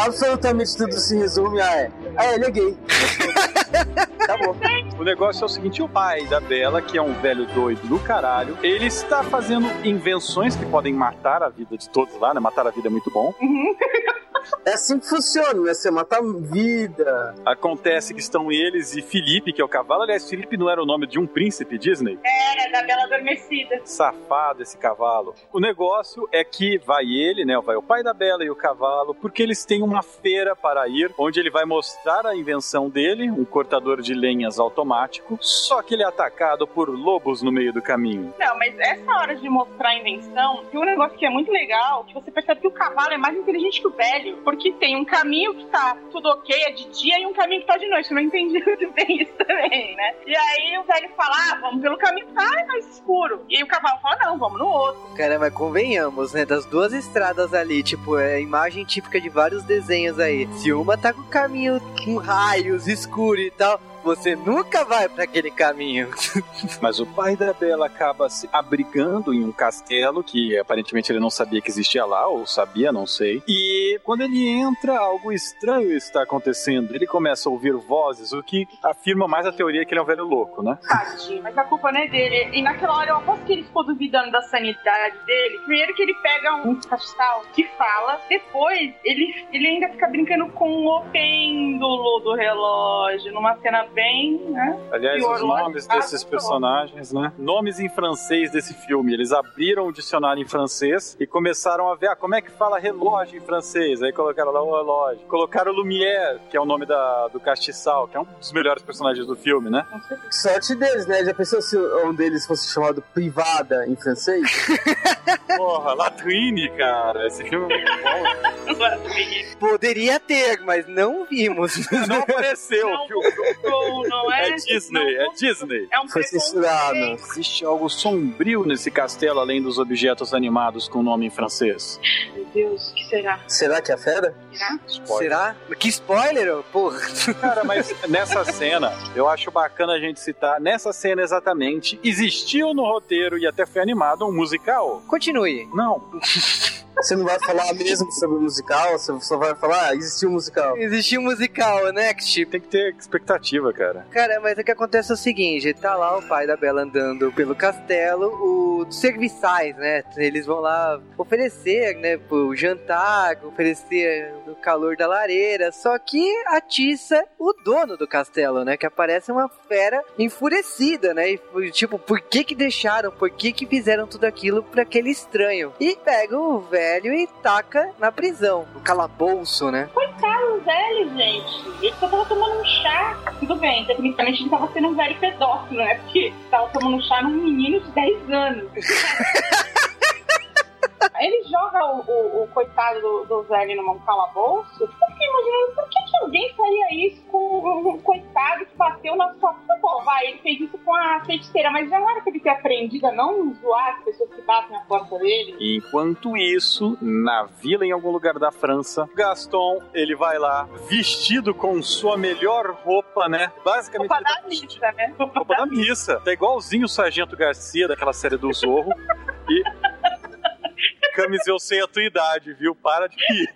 absolutamente tudo se resume a é. Ah, ele é gay. Acabou. O negócio é o seguinte: o pai da Bela, que é um velho doido do caralho, ele está fazendo invenções que podem matar a vida de todos lá, né? Matar a vida é muito bom. É assim que funciona, né? Você mata vida. Acontece que estão eles e Felipe, que é o cavalo. Aliás, Felipe não era o nome de um príncipe Disney? Era da Bela Adormecida. Safado esse cavalo. O negócio é que vai ele, né? Vai o pai da Bela e o cavalo, porque eles têm uma feira para ir, onde ele vai mostrar a invenção dele, um cortador de lenhas automático. Só que ele é atacado por lobos no meio do caminho. Não, mas essa hora de mostrar a invenção, tem um negócio que é muito legal, que você percebe que o cavalo é mais inteligente que o velho, porque tem um caminho que tá tudo ok, é de dia, e um caminho que tá de noite. Eu não entendi muito bem isso também, né? E aí o velho fala, ah, vamos pelo caminho que tá mais escuro. E o cavalo fala, não, vamos no outro. Cara, mas convenhamos, né? Das duas estradas ali, tipo, é a imagem típica de vários desenhos aí. Se uma tá com o caminho com raios, escuro e tal, você nunca vai pra aquele caminho. Mas o pai da Bela acaba se abrigando em um castelo que aparentemente ele não sabia que existia lá, ou sabia, não sei. E quando ele entra, algo estranho está acontecendo. Ele começa a ouvir vozes, o que afirma mais a teoria que ele é um velho louco, né? Tadinho, mas a culpa não é dele. E naquela hora eu aposto que ele ficou duvidando da sanidade dele. Primeiro que ele pega um castiçal que fala, depois ele, ele ainda fica brincando com o pêndulo do relógio, numa cena bem, né? Aliás, os nomes desses personagens, né? Nomes em francês desse filme. Eles abriram o dicionário em francês e começaram a ver ah, como é que fala relógio em francês. Aí colocaram lá o relógio. Colocaram Lumière, que é o nome da, do castiçal, que é um dos melhores personagens do filme, né? Sorte deles, né? Já pensou se um deles fosse chamado Privada em francês? Porra, Latrine, cara. Esse filme é muito bom. Poderia ter, mas não vimos. Não apareceu. Não, o filme. Não, não é? É Disney, é Disney. É um Foi censurado. Existe algo sombrio nesse castelo, além dos objetos animados com nome em francês. Meu Deus, o que será? Será que é a fera? Será? Será? Que spoiler, ô, porra. Cara, mas nessa cena, eu acho bacana a gente citar, nessa cena exatamente, existiu no roteiro e até foi animado um musical? Continue. Não. Você não vai falar mesmo sobre o musical? Você só vai falar, ah, existiu um musical. Existiu um musical, Next. Tem que ter expectativa, cara. Cara, mas o que acontece é o seguinte: tá lá o pai da Bela andando pelo castelo, os serviçais, né? Eles vão lá oferecer, né? Pro jantar, oferecer calor da lareira. Só que atiça o dono do castelo, né? Que aparece uma fera enfurecida, né? E, tipo, por que que deixaram? Por que que fizeram tudo aquilo pra aquele estranho? E pega o velho e taca na prisão, no calabouço, né? Coitado, velho, gente. Ele só tava tomando um chá. Tudo bem, tecnicamente ele tava sendo um velho pedófilo, né? Porque tava tomando um chá num menino de 10 anos. Ele joga o, o- o coitado do, do velho num calabouço. Eu fiquei imaginando por que, que alguém faria isso com um, coitado que bateu na sua. Bom, vai, ele fez isso com a feiticeira, mas já não era pra ele ter aprendido a não zoar as pessoas que batem na porta dele. Enquanto isso, na vila em algum lugar da França, Gaston, ele vai lá vestido com sua melhor roupa, né? Basicamente Roupa ele tá da missa, né? roupa da missa. Tá igualzinho o Sargento Garcia daquela série do Zorro. E. Camis, eu sei a tua idade, viu? Para de rir.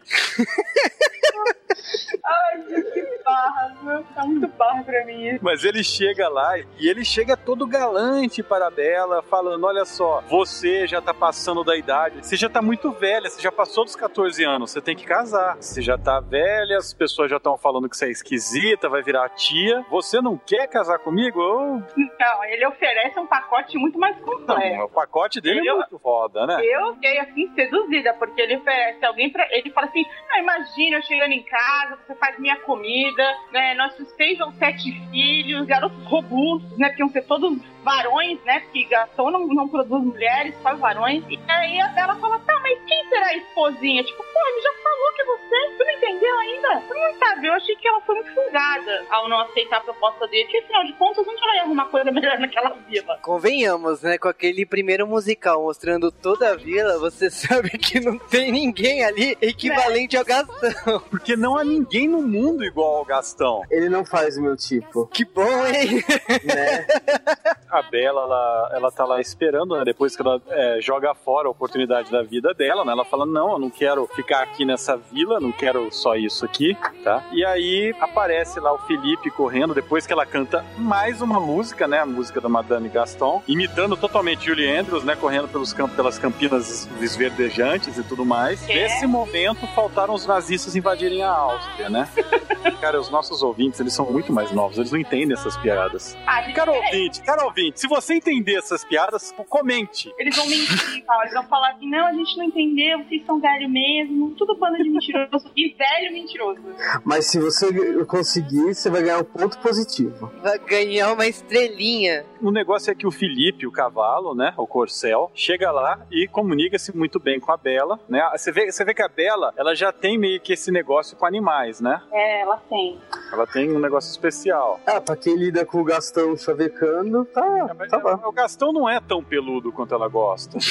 Ai, que barra? Tá muito barra pra mim isso. Mas ele chega lá e ele chega todo galante para a Bela, falando: Olha só, você já tá passando da idade, você já tá muito velha, você já passou dos 14 anos, você tem que casar. Você já tá velha, as pessoas já estão falando que você é esquisita, vai virar tia. Você não quer casar comigo? Eu... Não, ele oferece um pacote muito mais Não, completo. o pacote dele é Eu- muito foda, né? Eu fiquei assim seduzida, porque ele oferece alguém pra. Ele fala assim: ah, imagina eu chegando em casa, você faz minha comida, né? Nossos seis ou sete filhos, garotos robustos, né? Que iam ser todos varões, né? Porque Gastão não, não produz mulheres, só varões. E aí ela fala: tá, mas quem será a esposinha? Tipo, pô, ele já falou que é você, tu não entendeu ainda? Tu não sabe, eu achei que ela foi muito folgada ao não aceitar a proposta dele, porque afinal de contas, onde ela ia arrumar coisa melhor naquela vila? Convenhamos, né? Com aquele primeiro musical mostrando toda a vila, você sabe que não tem ninguém ali equivalente ao Gastão. Porque não há ninguém no mundo igual ao Gastão. Ele não faz o meu tipo, Que bom, hein? né? A Bela, ela, ela tá lá esperando, né? Depois que ela é, joga fora a oportunidade da vida dela, né? Ela fala, não, eu não quero ficar aqui nessa vila, não quero só isso aqui, tá? E aí aparece lá o Felipe correndo, depois que ela canta mais uma música, né? A música da Madame Gaston, imitando totalmente Julie Andrews, né? Correndo pelos campos, pelas campinas esverdejantes e tudo mais. Que? Nesse momento, faltaram os nazistas invadirem a Áustria, né? Cara, os nossos ouvintes, eles são muito mais novos, eles não entendem essas piadas. Ah, gente, Cara ouvinte, cara ouvinte, se você entender essas piadas, comente. Eles vão mentir, Paulo. Eles vão falar assim: não, a gente não entendeu, vocês são velho mesmo. Tudo bando de mentiroso. E velho mentiroso. Mas se você conseguir, você vai ganhar um ponto positivo. Vai ganhar uma estrelinha. O negócio é que o Felipe, o cavalo, né, o corcel, chega lá e comunica-se muito bem com a Bela, né? Você vê, você vê que a Bela, ela já tem meio que esse negócio com animais, né? É, ela tem. Ela tem um negócio especial. Ah, pra quem lida com o Gastão chavecando, tá, É, mas tá bom. o Gastão não é tão peludo quanto ela gosta.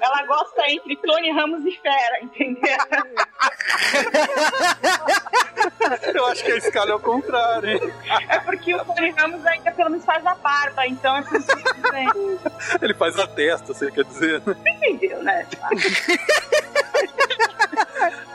Ela gosta entre Tony Ramos e Fera, entendeu? Eu acho que a escala é o contrário, hein? É porque o Tony Ramos ainda pelo menos faz a barba, então é por isso que. Ele faz a testa, você quer dizer, né? Entendeu, né?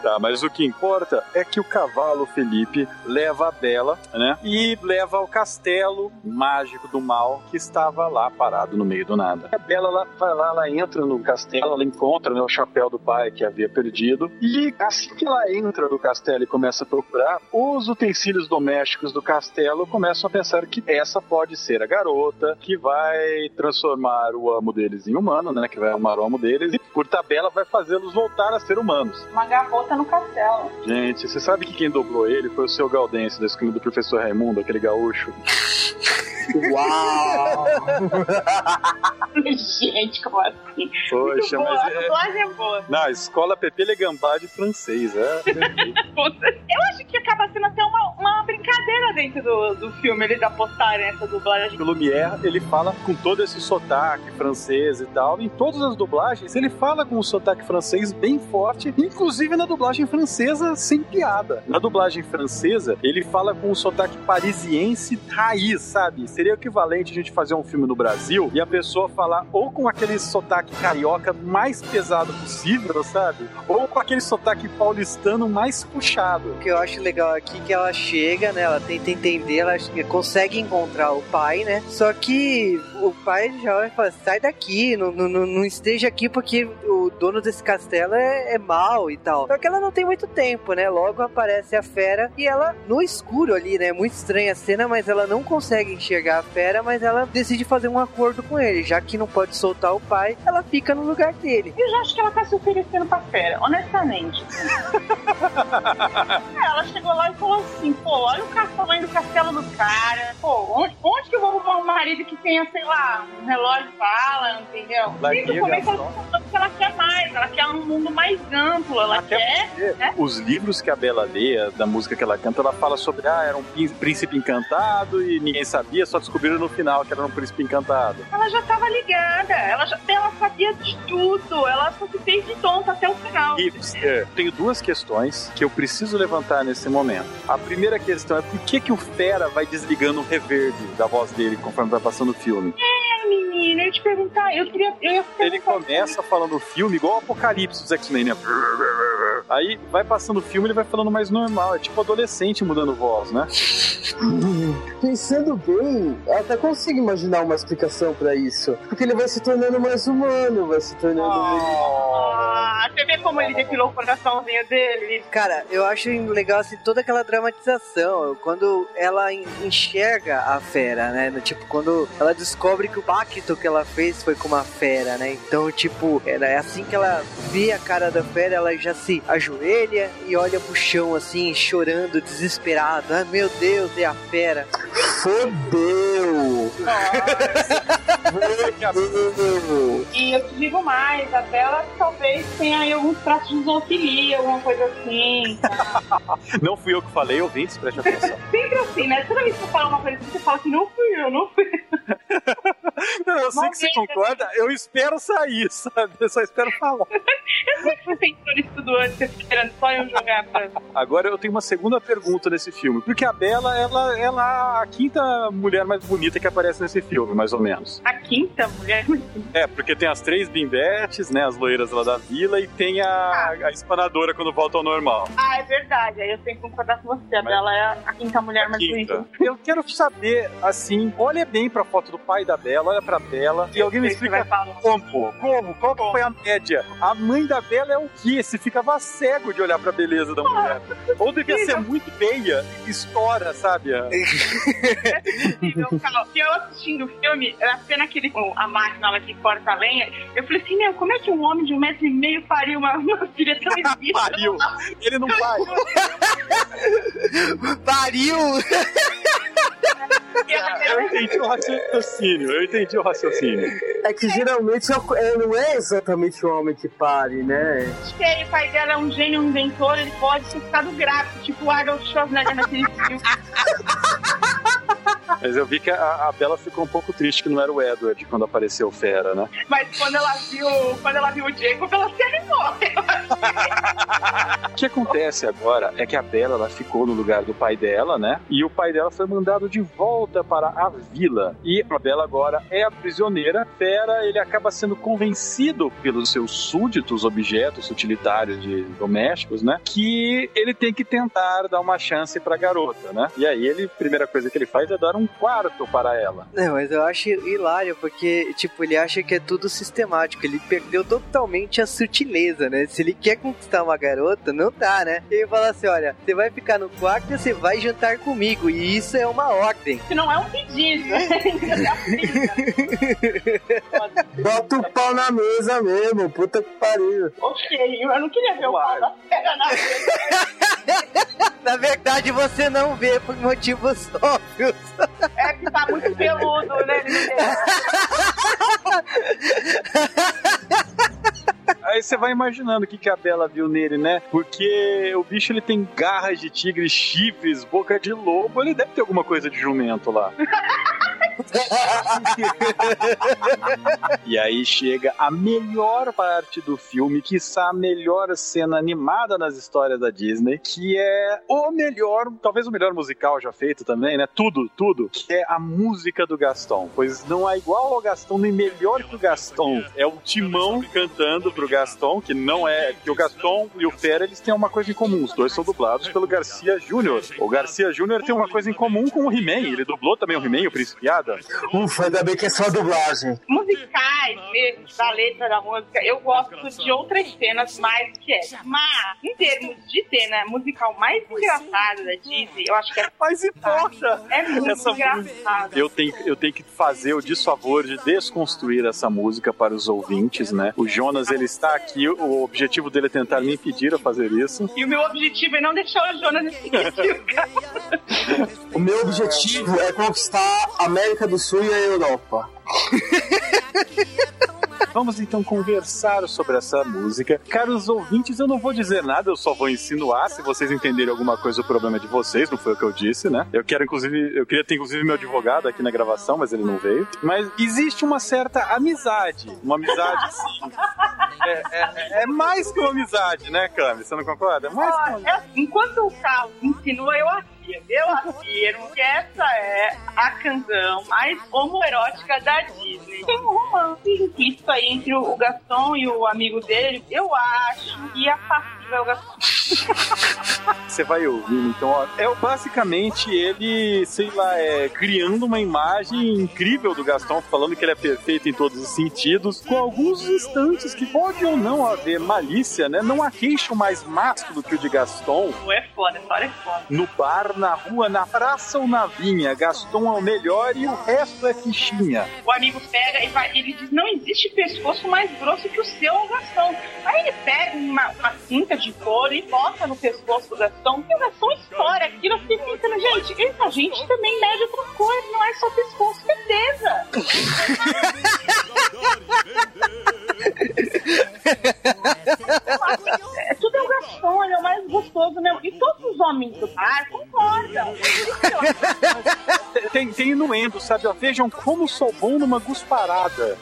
Tá, mas o que importa é que o cavalo Felipe leva a Bela, né? E leva ao castelo mágico do mal que estava lá parado no meio do nada. A Bela ela vai lá, ela entra no castelo, ela encontra né, o chapéu do pai que havia perdido. E assim que ela entra no castelo e começa a procurar, os utensílios domésticos do castelo começam a pensar que essa pode ser a garota que vai transformar o amo deles em humano, né? Que vai amar o amo deles e por tabela vai fazê-los voltar a ser humanos. Uma garota no castelo. Gente, você sabe que quem dublou ele foi o seu Gaudense da escola do professor Raimundo, aquele gaúcho. Uau! Gente, como assim? Poxa, Muito boa, mas a é. dublagem é boa. Na escola Pepe Legambá de francês, é. Eu acho que acaba sendo até uma, uma brincadeira dentro do, do filme, eles apostarem essa dublagem. O Lumière, ele fala com todo esse sotaque francês e tal. Em todas as dublagens, ele fala com um sotaque francês bem forte, inclusive na dublagem francesa sem piada. Na dublagem francesa, ele fala com um sotaque parisiense raiz, sabe? seria equivalente a gente fazer um filme no Brasil e a pessoa falar ou com aquele sotaque carioca mais pesado possível, sabe? Ou com aquele sotaque paulistano mais puxado. O que eu acho legal aqui é que ela chega, né? Ela tenta entender, ela consegue encontrar o pai, né? Só que o pai já olha e fala: sai daqui, não, não, não não esteja aqui porque o dono desse castelo é, é mal e tal. Só que ela não tem muito tempo, né? Logo aparece a fera e ela, no escuro ali, né? Muito estranha a cena, mas ela não consegue enxergar a fera, mas ela decide fazer um acordo com ele. Já que não pode soltar o pai, ela fica no lugar dele. Eu já acho que ela tá se oferecendo pra fera, honestamente. É, ela chegou lá e falou assim, pô, olha o tamanho do castelo do cara. Pô, onde, onde que eu vou arrumar um marido que tenha, sei lá, um relógio fala, entendeu? Desde o começo a ela tá falando que ela quer mais, ela quer um mundo mais amplo, ela Até porque né? os livros que a Bela lê, da música que ela canta, ela fala sobre, ah, era um prín- príncipe encantado e ninguém sabia, só descobriram no final que era um príncipe encantado. Ela já tava ligada, ela, já, ela sabia de tudo, ela só se fez de tonta até o final. E é, tenho duas questões que eu preciso levantar nesse momento. A primeira questão é por que, que o Fera vai desligando o reverb da voz dele conforme vai passando o filme? É, menina, eu ia te perguntar, eu queria... Eu ia Ele começa falando o filme igual o Apocalipse dos X-Men, né? Aí vai passando o filme, ele vai falando mais normal. É tipo adolescente mudando voz, né? Pensando bem, eu até consigo imaginar uma explicação pra isso. Porque ele vai se tornando mais humano, vai se tornando Ah, você vê como ele depilou o coraçãozinho dele? Cara, eu acho legal assim toda aquela dramatização. Quando ela en- enxerga a fera, né? Tipo, quando ela descobre que o pacto que ela fez foi com uma fera, né? Então, tipo, era é assim que ela vê a cara da fera, ela já se ajoelha e olha pro chão assim, chorando, desesperada. Ah, meu Deus, é a fera. Fodeu! E eu te digo mais, a Bela talvez tenha aí alguns traços de zoofilia, alguma coisa assim. Não fui eu que falei, ouvintes, preste atenção. Sempre assim, né? Toda vez que você fala uma coisa assim, você fala que não fui eu, não fui eu. Não, eu sei que você concorda, eu espero sair, sabe? Eu só espero falar. Eu sei que você entrou nisso tudo antes, você fica querendo só eu jogar pra... Agora eu tenho uma segunda pergunta nesse filme. Porque a Bela, ela, ela é a quinta mulher mais bonita que aparece nesse filme, mais ou menos. A quinta mulher. É, porque tem as três bimbetes, né? As loiras lá da vila, e tem a, a espanadora quando volta ao normal. Ah, é verdade. Aí eu tenho que concordar com você. A Mas- Bela é a quinta mulher mais Quinta. bonita. Eu quero saber, assim, olha bem pra foto do pai da Bela, olha pra Bela, e alguém me que explica como, como, qual que foi a média? A mãe da Bela é o quê? Você ficava cego de olhar pra beleza da mulher. Ou devia ser muito feia, e estoura, sabe? a- Incrível, Carol. E eu assistindo o filme, era cena aquele com a máquina lá que corta a lenha. Eu falei assim, meu, como é que um homem de um metro e meio pariu uma, uma filha tão exímia? Pariu. Ele não pariu. Pariu! Eu entendi o raciocínio, eu entendi o raciocínio. É que geralmente é é, não é exatamente o homem que pare, né? Porque o pai dela é um gênio, um inventor, ele pode ter ficado gráfico, tipo o Arnold Schwarzenegger naquele filme. Mas eu vi que a, a Bela ficou um pouco triste que não era o Edward quando apareceu o Fera, né? Mas quando ela viu, quando ela viu o Jacob, ela se animou. O que acontece agora é que a Bela ela ficou no lugar do pai dela, né? E o pai dela foi mandado de volta para a vila. E a Bela agora é a prisioneira. Fera, ele acaba sendo convencido pelos seus súditos, objetos utilitários de domésticos, né? Que ele tem que tentar dar uma chance pra garota, né? E aí ele, a primeira coisa que ele faz é dar um quarto para ela. Não, mas eu acho hilário, porque, tipo, ele acha que é tudo sistemático. Ele perdeu totalmente a sutileza, né? Se ele quer conquistar uma garota, não dá, né? Ele fala assim: olha, você vai ficar no quarto e você vai jantar comigo. E isso é uma ordem. Isso não é um pedido. Bota o pau na mesa mesmo, puta que pariu. ok, eu não queria ver o pau da fera na frente. Na verdade, você não vê por motivos óbvios. É que tá muito peludo, né? Aí você vai imaginando o que, que a Bela viu nele, né? Porque o bicho ele tem garras de tigre, chifres, boca de lobo, ele deve ter alguma coisa de jumento lá. E aí chega a melhor parte do filme, está a melhor cena animada nas histórias da Disney, que é o melhor, talvez o melhor musical já feito também, né? Tudo, tudo, que é a música do Gaston. Pois não há igual ao Gaston, nem melhor que o Gaston. É o Timão cantando pro Gaston, que não é. Que o Gaston e o Fera, eles têm uma coisa em comum. Os dois são dublados pelo Garcia Júnior. O Garcia Júnior tem uma coisa em comum com o He-Man. Ele dublou também o He-Man, o Príncipe Adam. Ufa, ainda bem que é só dublagem. Musicais mesmo, da letra da música, eu gosto de outras cenas mais que essa. Mas, em termos de cena musical mais engraçada da Disney, eu acho que é. Mas importa! É muito Essa engraçada. Eu tenho, eu tenho que fazer o desfavor de desconstruir essa música para os ouvintes, né? O Jonas, ele está aqui, o objetivo dele é tentar me impedir a fazer isso. E o meu objetivo é não deixar o Jonas. O meu objetivo é conquistar a América do Sul e a Europa. Vamos então conversar sobre essa música. Caros ouvintes, eu não vou dizer nada, eu só vou insinuar. Se vocês entenderem alguma coisa, o problema é de vocês, não foi o que eu disse, né? Eu quero, inclusive, eu queria ter, inclusive, meu advogado aqui na gravação, mas ele não veio. Mas existe uma certa amizade. Uma amizade, sim. É, é- é mais que uma amizade, né, Cami? Você não concorda? É mais que uma é- enquanto o Carlos insinua, eu afirmo. Eu afirmo que essa é a canção mais homoerótica da Disney. Tem um romance implícito aí entre o Gaston e o amigo dele. Eu acho que a passiva é o Gaston. você vai ouvir. Então, ó, é basicamente ele, sei lá, é, criando uma imagem incrível do Gaston, falando que ele é perfeito em todos os sentidos, com alguns instantes que pode ou não haver malícia, né? Não há queixo mais másculo que o de Gaston. Não é foda, história é foda. No bar, na rua, na praça ou na vinha, Gaston é o melhor e o resto é fichinha. O amigo pega e vai, ele diz: não existe pescoço mais grosso que o seu, Gastão. Aí ele pega uma, uma cinta de couro e bota no pescoço do Gastão, e o Gastão estoura aquilo. Eu fiquei pensando, gente, essa gente também mede outra coisa, não é só pescoço, certeza. É, tudo é o Gastão, ele é o mais gostoso mesmo. E todos os homens do bar concordam. Tem, tem inuendo, sabe? Ó, vejam como sou bom numa gusparada.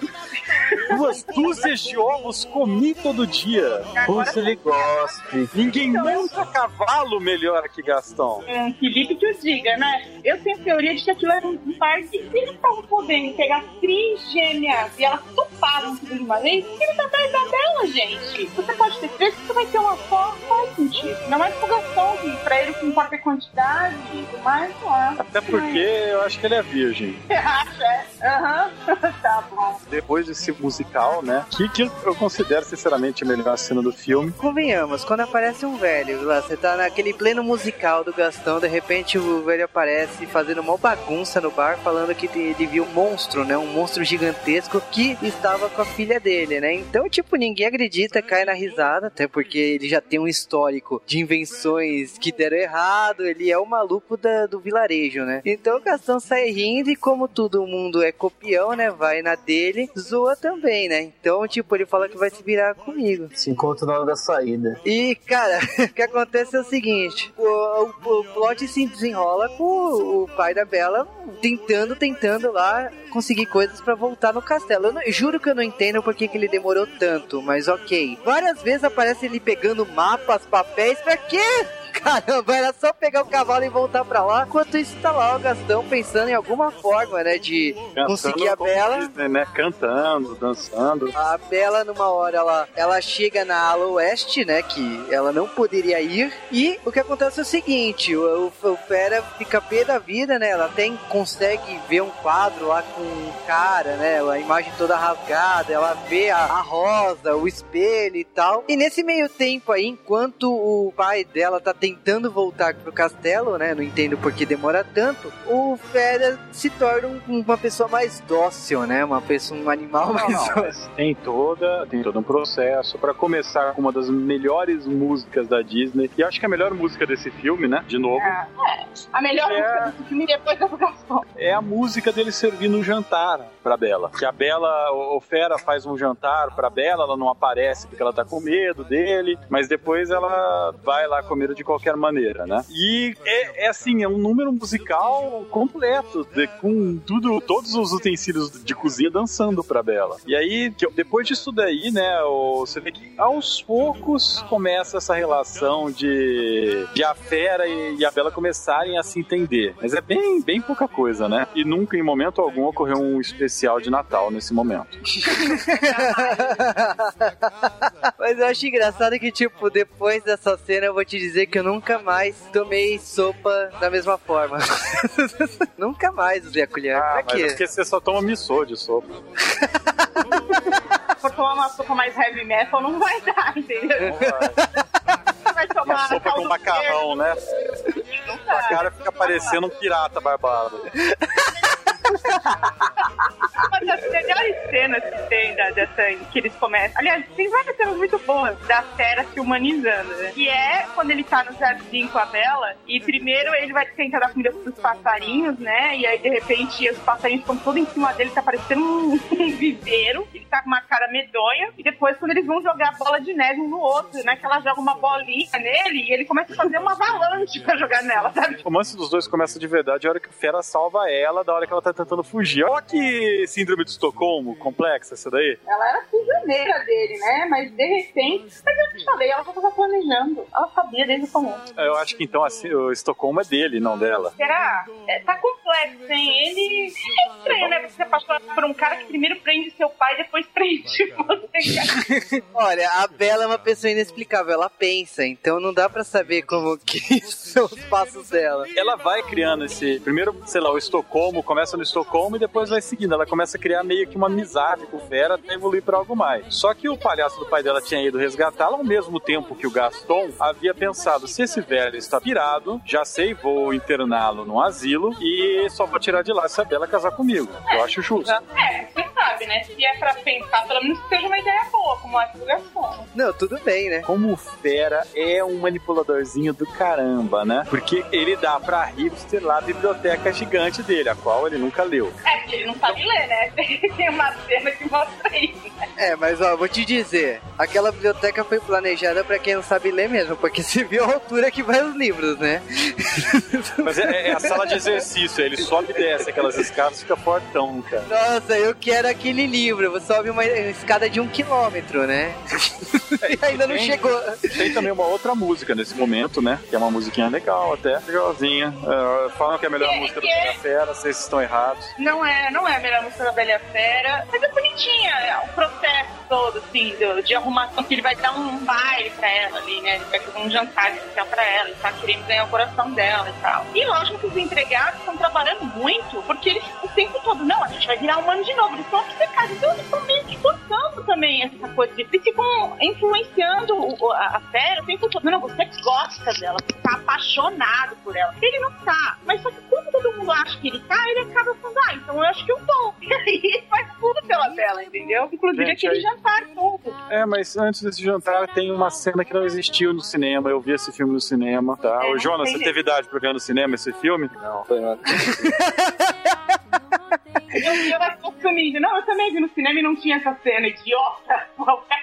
Duas dúzias de ovos comi todo dia. Puxa, ele gospe. Ninguém monta cavalo melhor que Gaston. um Felipe que o diga, né? Eu tenho teoria de que aquilo era um par que se eles estavam podendo pegar três gêmeas e elas toparam tudo de uma vez, ele tá atrás da dela, gente. Você pode ter três, você vai ter uma só, faz sentido. Ainda mais pro Gastão, que pra ele com qualquer quantidade e tudo mais, não é. Até porque eu acho que ele é virgem. Você acha, é? Aham, tá bom. Depois desse musical, né? Que, que eu considero, sinceramente, a melhor cena do filme. Convenhamos, quando aparece um velho lá, você tá naquele pleno musical do Gastão, de repente o velho aparece fazendo uma bagunça no bar, falando que ele viu um monstro, né? Um monstro gigantesco que estava com a filha dele, né? Então, tipo, ninguém acredita, cai na risada, até porque ele já tem um histórico de invenções que deram errado, ele é o maluco da- do vilarejo, né? Então o Gastão sai rindo e como todo mundo é copião, né? Vai na dele, zoa também, né? Então, tipo, ele fala que vai se virar comigo. Se encontra na hora da saída. E, cara, o que acontece é o seguinte: o, o, o plot se desenrola com o, o pai da Bela tentando, tentando lá conseguir coisas pra voltar no castelo. Eu, não- eu juro que eu não entendo por que, ele demorou tanto, mas ok. Várias vezes aparece ele pegando mapas, papéis, pra quê? Caramba, era só pegar o cavalo e voltar pra lá. Enquanto isso, tá lá o Gastão pensando em alguma forma, né, de conseguir a Bela. Disney, né? Cantando, dançando. A Bela, numa hora, ela, ela chega na ala oeste, né? Que ela não poderia ir. E o que acontece é o seguinte: o, o, o Fera fica pé da vida, né? Ela até consegue ver um quadro lá com um cara, né? A imagem toda rasgada. Ela vê a, a rosa, o espelho e tal. E nesse meio tempo aí, enquanto o pai dela tá tentando voltar pro castelo, né? Não entendo por que demora tanto. O Fera se torna um- uma pessoa mais dócil, né? Uma pessoa, um animal Não, mais não, dócil. mas tem toda, tem todo um processo para começar com uma das melhores músicas da Disney. E acho que a melhor música desse filme, né? De novo, Ah, é. A melhor É. música desse filme depois da do Gastão. é a música dele servindo um jantar pra Bela. Que a Bela, o o Fera faz um jantar pra Bela, ela não aparece porque ela tá com medo dele, mas depois ela vai lá comer de qualquer qualquer maneira, né? E é, é assim, é um número musical completo, de- com tudo, todos os utensílios de cozinha dançando pra Bela. E aí, depois disso daí, né, você vê que aos poucos começa essa relação de, de a Fera e, e a Bela começarem a se entender. Mas é bem, bem pouca coisa, né? E nunca, em momento algum, ocorreu um especial de Natal nesse momento. Mas eu acho engraçado que, tipo, depois dessa cena eu vou te dizer que eu nunca mais tomei sopa da mesma forma. nunca mais usei a colher. Ah, pra mas quê? é porque você só toma missô de sopa. Se for tomar uma sopa mais heavy metal, não vai dar, entendeu? Você vai tomar Uma sopa com macarrão, né? verde, não dá. A cara fica parecendo um pirata barbado. Uma das melhores cenas que tem da, dessa que eles começam. Aliás, tem várias cenas muito boas da Fera se humanizando, né? Que é quando ele tá no jardim com a Bela e primeiro ele vai tentar dar comida pros passarinhos, né? E aí de repente os passarinhos estão todos em cima dele, tá parecendo um, um viveiro. Ele tá com uma cara medonha. E depois, quando eles vão jogar bola de neve um no outro, né? Que ela joga uma bolinha nele e ele começa a fazer uma avalanche pra jogar nela, sabe? O romance dos dois começa de verdade a hora que o Fera salva ela, da hora que ela tá tentando fugir. Olha que síndrome de Estocolmo complexa essa daí. Ela era prisioneira dele, né? Mas de repente. Mas eu te falei, ela já tava planejando. Ela sabia desde o começo. Eu acho que então assim, o Estocolmo é dele, não dela. Será? É, tá complexo, hein? Ele é estranho, né? Você se apaixonar por um cara que primeiro prende seu pai e depois prende você. Olha, a Bela é uma pessoa inexplicável, ela pensa, então não dá pra saber como que são os passos dela. Ela vai criando esse. Primeiro, sei lá, o Estocolmo, começa no Estocolmo e depois vai seguindo. Ela começa a criar meio que uma amizade com o Fera até evoluir pra algo mais. Só que o palhaço do pai dela tinha ido resgatá-la ao mesmo tempo que o Gaston havia pensado: se esse velho está pirado, já sei, vou interná-lo num asilo e só vou tirar de lá se a Bela casar comigo. Eu acho justo. É, sabe, né? Se é pra pensar, pelo menos que seja uma ideia boa, como a divulgação. Não, tudo bem, né? Como o Fera é um manipuladorzinho do caramba, né? Porque ele dá pra hipster lá a biblioteca gigante dele, a qual ele nunca leu. É, porque ele não sabe ler, né? Tem uma cena que mostra isso. É, mas ó, vou te dizer, aquela biblioteca foi planejada pra quem não sabe ler mesmo, porque você viu a altura que vai os livros, né? Mas é, é a sala de exercício, ele sobe e desce aquelas escadas e fica fortão, cara. Nossa, eu quero aquele livro. Você sobe uma escada de um quilômetro, né? e ainda não tem- chegou. Tem também uma outra música nesse momento, né? Que é uma musiquinha legal até, legalzinha. É, falam que é a melhor Que- música que é- Bela Fera, vocês estão errados. Não é, não é a melhor música da Bela Fera, mas é bonitinha, é todo, assim, do- de arrumação, que ele vai dar um baile pra ela ali, né? Ele vai fazer um jantar especial pra ela, ele tá querendo ganhar o coração dela e tal. E lógico que os empregados estão trabalhando muito, porque eles o tempo todo, não, a gente vai virar humano de novo, eles estão obcecados, então eles estão meio que forçando também essa coisa de, eles ficam influenciando o- a, a Fera o tempo todo, não, você gosta dela, você tá apaixonado por ela. Ele não tá, mas só que como todo mundo acha que ele tá, ele acaba falando, ah, então eu acho que eu vou. E aí ele faz tudo pela Bela, entendeu? Inclusive Gente, aquele aí- jantar todo. É, mas antes desse jantar tem uma cena que não existiu no cinema. Eu vi esse filme no cinema, tá? É, Ô, Jonas, você teve idade pra ver no cinema esse filme? Não, foi Eu vi ela consumindo. Não, eu também vi no cinema e não tinha essa cena, idiota.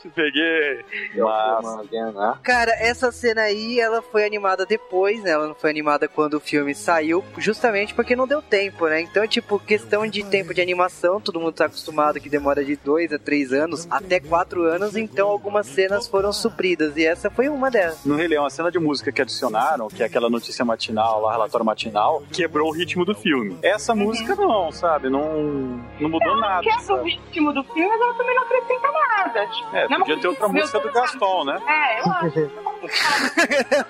Te peguei. Mas... né? Cara, essa cena aí, ela foi animada depois, né? Ela não foi animada quando o filme saiu, justamente porque não deu tempo, né? Então, tipo, questão de tempo de animação, todo mundo tá acostumado que demora de dois a três anos, até quatro anos, então algumas cenas foram supridas, e essa foi uma delas. No Rei Leão, a cena de música que adicionaram, que é aquela notícia matinal, lá, relatório matinal, quebrou o ritmo do filme. Essa música não, sabe? Não, não mudou nada. Quebra o sabe? ritmo do filme, mas ela também não acrescenta nada. Tipo, É, é podia ter outra música do que- Gaston, né? É, eu acho.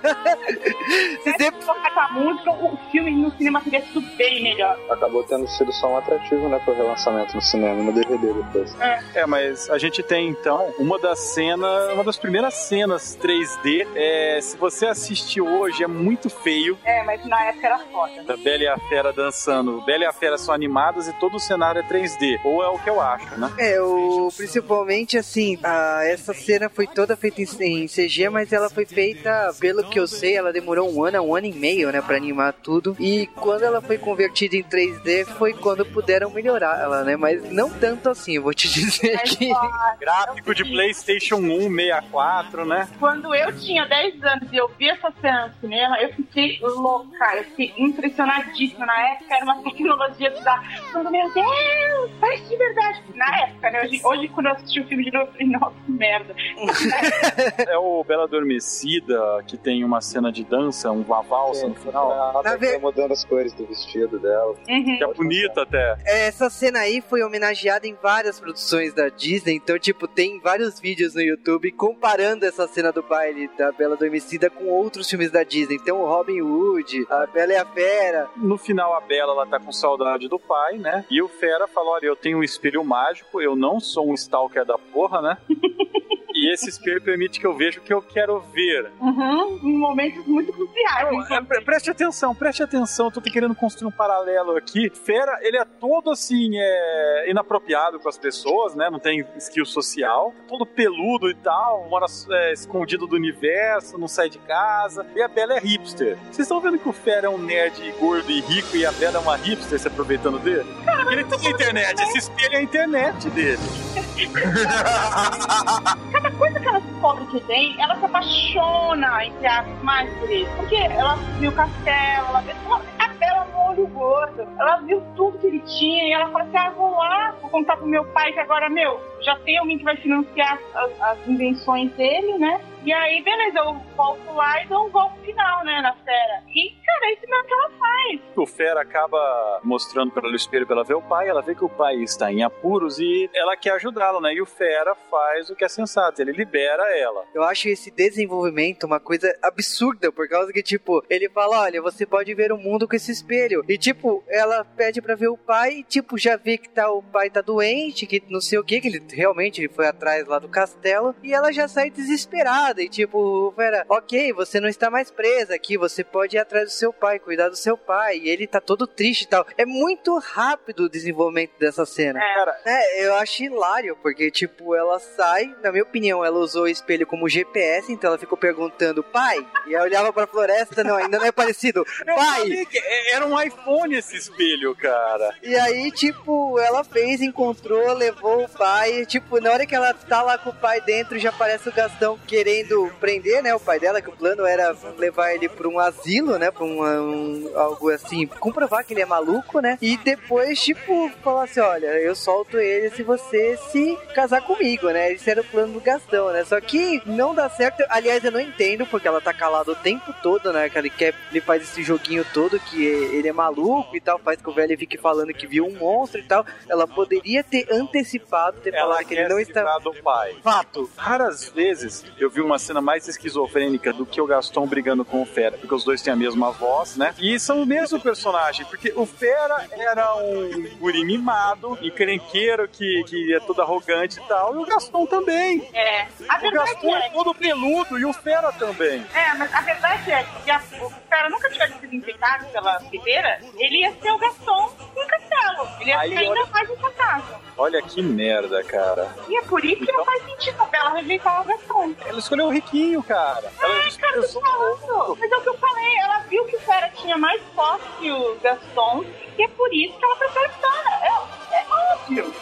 Se você tocar essa música, o filme no cinema teria sido bem melhor. Acabou tendo sido só um atrativo, né, pro relançamento no cinema, no DVD depois. É, mas a gente tem então uma das cenas, uma das primeiras cenas 3D. É, se você assistir hoje, é muito feio. É, mas na época era foda. Da Bela e a Fera dançando. Bela e a Fera são animadas e todo o cenário é 3D. Ou é o que eu acho, né? É, o, principalmente assim, a, essa cena foi toda feita em, em CG, mas ela foi foi feita, pelo que eu sei, ela demorou um ano, um ano e meio, né, pra animar tudo. E quando ela foi convertida em 3D, foi quando puderam melhorar ela, né? Mas não tanto assim, eu vou te dizer que. Gráfico de PlayStation 1, 64, né? Quando eu tinha 10 anos e eu vi essa cena no cinema, eu fiquei louca, eu fiquei impressionadíssima. Na época era uma tecnologia que dá. Falando, meu Deus, parece de verdade. Na época, né? Hoje, hoje quando eu assisti o filme de novo, eu falei, nossa, que merda. É o Bela Adormecida, que tem uma cena de dança, uma valsa no final. Ela Na tá ve- mudando as cores do vestido dela. Uhum. Que é bonita até. Essa cena aí foi homenageada em várias produções da Disney, então, tipo, tem vários vídeos no YouTube comparando essa cena do baile da Bela Adormecida com outros filmes da Disney. Então, o Robin Hood, a Bela e a Fera. No final, a Bela ela tá com saudade do pai, né? E o Fera fala: Olha, eu tenho um espelho mágico, eu não sou um stalker da porra, né? E esse espelho permite que eu veja o que eu quero ver. Uhum. Em momentos muito cruciais. Então, é, pre- preste atenção, preste atenção. Eu tô querendo construir um paralelo aqui. Fera, ele é todo assim, é, inapropriado com as pessoas, né? Não tem skill social. Todo peludo e tal, mora é, escondido do universo, não sai de casa. E a Bela é hipster. Vocês estão vendo que o Fera é um nerd gordo e rico e a Bela é uma hipster se aproveitando dele? Porque ele tem internet, esse espelho é a internet dele. Cada coisa que ela descobre que tem, ela se apaixona, entre aspas, mais por isso. Porque ela viu o castelo, ela viu. A Bela no olho gordo. Ela viu tudo que ele tinha e ela fala assim: ah, vou lá, vou contar pro meu pai que agora, meu, já tem alguém que vai financiar as, as invenções dele, né? E aí, beleza, eu volto lá e dou um golpe final, né, na fera. E, cara, é isso mesmo que ela faz. O Fera acaba mostrando para ela o espelho pra ela ver o pai, ela vê que o pai está em apuros e ela quer ajudá-lo, né? E o Fera faz o que é sensato, ele libera ela. Eu acho esse desenvolvimento uma coisa absurda, por causa que, tipo, ele fala: olha, você pode ver o mundo com esse espelho. E, tipo, ela pede pra ver o pai, e, tipo, já vê que tá, o pai tá doente, que não sei o que, que ele realmente ele foi atrás lá do castelo, e ela já sai desesperada. E, tipo, Vera, ok, você não está mais presa aqui, você pode ir atrás do seu pai, cuidar do seu pai. E ele tá todo triste e tal. É muito rápido o desenvolvimento dessa cena. É. Cara, É, eu acho hilário, porque, tipo, ela sai, na minha opinião, ela usou o espelho como GPS, então ela ficou perguntando, pai? E aí olhava pra floresta, não, ainda não é parecido, pai! é- era um iPhone esse espelho, cara. E aí, tipo, ela fez, encontrou, levou o pai, tipo, na hora que ela tá lá com o pai dentro, já aparece o Gastão querendo prender, né, o pai dela, que o plano era levar ele pra um asilo, né, pra um, um- algo assim, comprovar que ele é maluco, né, e depois, tipo, falar assim, olha, eu solto ele se você se casar comigo, né, esse era o plano do Gastão, né, só que não dá certo, aliás, eu não entendo, porque ela tá calada o tempo todo, né, que ele quer, ele faz esse joguinho todo, que ele é maluco e tal, faz que o velho fique falando que viu um monstro e tal, ela poderia ter antecipado, ter Ela que quer ele não está... do pai. Fato. Raras vezes eu vi uma cena mais esquizofrênica do que o Gaston brigando com o Fera, porque os dois têm a mesma voz, né? E são o mesmo personagem, porque o Fera era um guri mimado, encrenqueiro, que, que é todo arrogante e tal, e o Gaston também. É. A O Gaston é é todo peludo e o Fera também. É, mas a verdade é que o cara nunca tivesse sido infectado pela figueira, ele ia ser o Gaston no castelo. Ele ia Aí, ser ainda olha- mais um fantasma. Olha que merda, cara. E é por isso que não faz sentido a Bela rejeitar o Gaston. Ela escolheu o riquinho, cara. Ela Ai, cara, tô falando. Mas é o que eu falei, ela viu que o Fera tinha mais posse que o Gaston, e é por isso que ela prefere o Fera. É, é.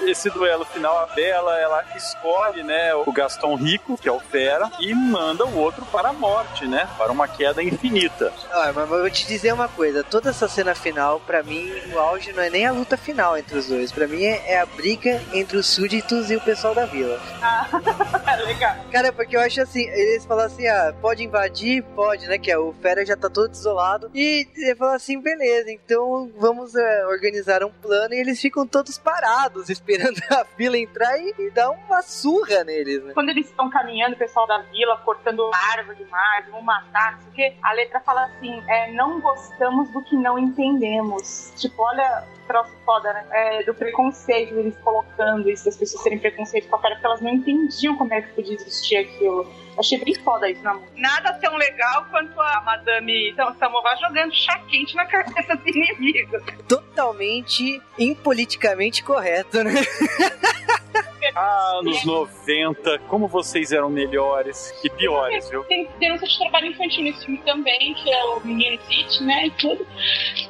Esse duelo final, a Bela, ela escolhe, né, o Gaston rico, que é o Fera, e manda o outro para a morte, né? Para uma queda infinita. Ah, mas vou te dizer uma coisa, toda essa cena final, pra mim, o auge não é nem a luta final entre os dois, pra mim é, é a briga entre os súditos e o pessoal da vila. Ah, legal. Cara, porque eu acho assim, eles falam assim, ah, pode invadir? Pode, né, que é, o Fera já tá todo desolado, e ele fala assim, beleza, então vamos é, organizar um plano, e eles ficam todos parados, esperando a vila entrar e, e dar uma surra neles, né. Quando eles estão caminhando, o pessoal da vila cortando árvore demais, vão matar, não sei o quê, a letra fala assim: é, não gostamos do que não entendemos. Tipo, olha troço foda, né? É, do preconceito, eles colocando isso, das pessoas terem preconceito com a cara, porque elas não entendiam como é que podia existir aquilo. Achei bem foda isso na música. Nada tão legal quanto a Madame Samovar jogando chá quente na cabeça do inimigo. Totalmente impoliticamente correto, né. Ah, anos 90, como vocês eram melhores e piores, viu? Tem denúncia de trabalho infantil nesse filme também, que é o menino Zit, né, e tudo.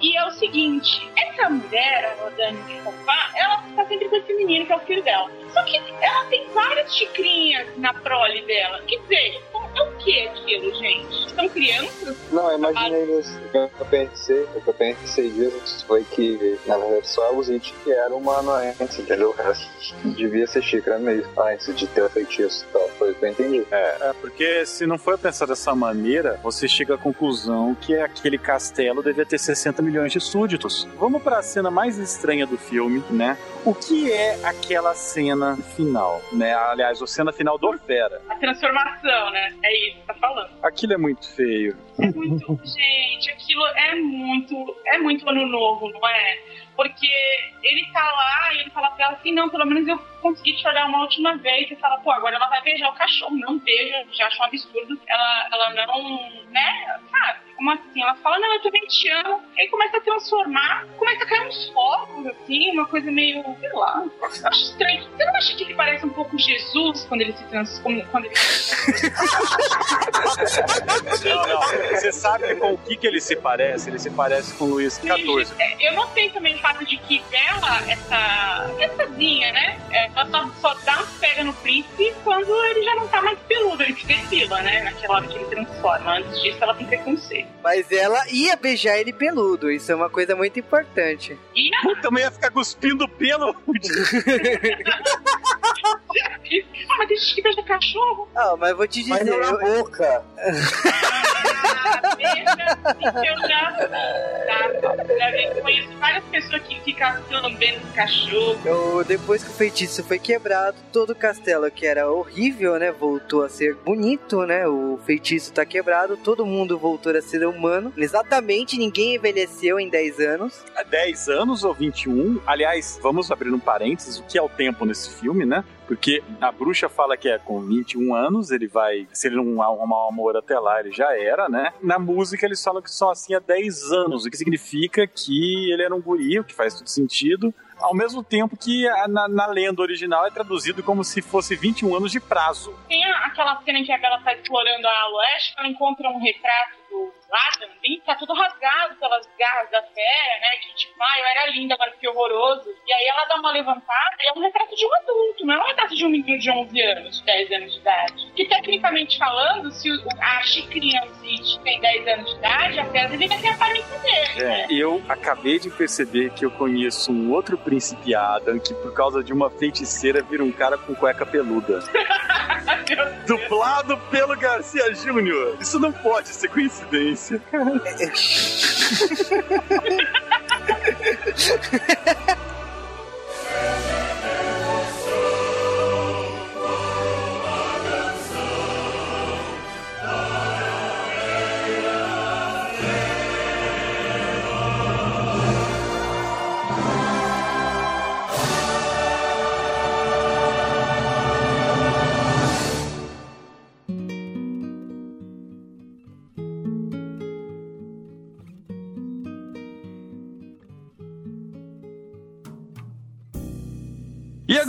E é o seguinte, essa mulher, a Dani de Fofá, ela tá sempre com esse menino, que é o filho dela. Só que ela tem várias xicrinhas na prole dela. Quer dizer, é o que aquilo, gente? São crianças? Não, eu imaginei isso. O que eu pensei, o que eu pensei disso foi que, na verdade, só o Zit que era uma anuência, entendeu? O resto devia ser xícara mesmo, antes de ter feitiço e tal. Foi o que eu entendi. É, é, porque se não for pensar dessa maneira, você chega à conclusão que aquele castelo devia ter 60 milhões de súditos. Vamos para a cena mais estranha do filme, né? O que é aquela cena final, né? Aliás, a cena final do Fera. A transformação, né? É isso que tá falando. Aquilo é muito feio. É muito. gente, aquilo é muito. É muito ano novo, não é? Porque ele tá lá e ele fala pra ela assim: não, pelo menos eu consegui te olhar uma última vez. E fala, pô, agora ela vai beijar o cachorro. Não beija, já acho um absurdo. Ela, ela não. né? Sabe? Como assim? Ela fala, não, eu também te amo. Aí começa a transformar, começa a cair uns fogos, assim, uma coisa meio, sei lá. Eu acho estranho. Você não acha que ele parece um pouco Jesus quando ele se transforma? Quando ele... Não, não. Você sabe com o que, que ele se parece? Ele se parece com o Luiz XIV. É, Eu notei também o fato de que ela, essa. Essazinha, né? é, Ela só, só dá um pega no príncipe quando ele já não tá mais peludo, ele fica fila, né? Naquela hora que ele transforma. Antes disso, ela tem preconceito. Mas ela ia beijar ele peludo, isso é uma coisa muito importante. E a Puta, também ia ficar cuspindo pelo. Ah, mas deixa que beija cachorro. Ah, mas vou te Mas dizer, não na eu, boca. Ah, beija. Eu já. Já conheço várias pessoas que ficam lambendo cachorro. eu- depois que o feitiço foi quebrado, todo o castelo que era horrível, né, voltou a ser bonito, né? O feitiço tá quebrado, todo mundo voltou a ser humano. Exatamente, ninguém envelheceu em 10 anos. Há 10 anos ou 21. Aliás, vamos abrir um parênteses, o que é o tempo nesse filme, né? Porque a bruxa fala que é com 21 anos, ele vai. Se ele não arrumar um amor até lá, ele já era, né? Na música eles falam que são assim há 10 anos, o que significa que ele era um guri, o que faz todo sentido. Ao mesmo tempo que na, na lenda original é traduzido como se fosse 21 anos de prazo. Tem aquela cena em que a Bela tá explorando a Oeste, ela encontra um retrato do Adam, e tá tudo rasgado pelas garras da fera, né? Que tipo, ah, eu era linda, agora fiquei horroroso. E aí ela dá uma levantada e é um retrato de um adulto, não é um retrato de um menino de 11 anos, de 10 anos de idade. Que tecnicamente falando, se o, a Chicrinha tem 10 anos de idade, a fera deveria ter a aparência dele. né? É, eu acabei de perceber que eu conheço um outro príncipe Adam que, por causa de uma feiticeira, vira um cara com cueca peluda. Dublado pelo Garcia Júnior. Isso não pode ser coincidência.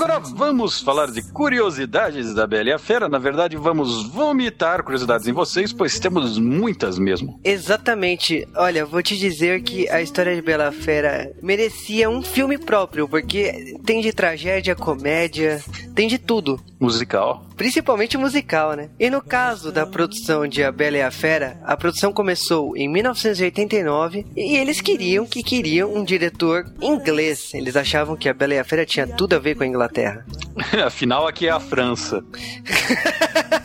agora vamos falar de curiosidades da Bela e a Fera. Na verdade, vamos vomitar curiosidades em vocês, pois temos muitas mesmo. Exatamente. Olha, vou te dizer que a história de Bela Fera merecia um filme próprio, porque tem de tragédia, comédia, tem de tudo. Musical. Principalmente musical, né? E no caso da produção de A Bela e a Fera, a produção começou em 1989 e eles queriam que queriam um diretor inglês. Eles achavam que A Bela e a Fera tinha tudo a ver com a Inglaterra. Afinal, aqui é a França.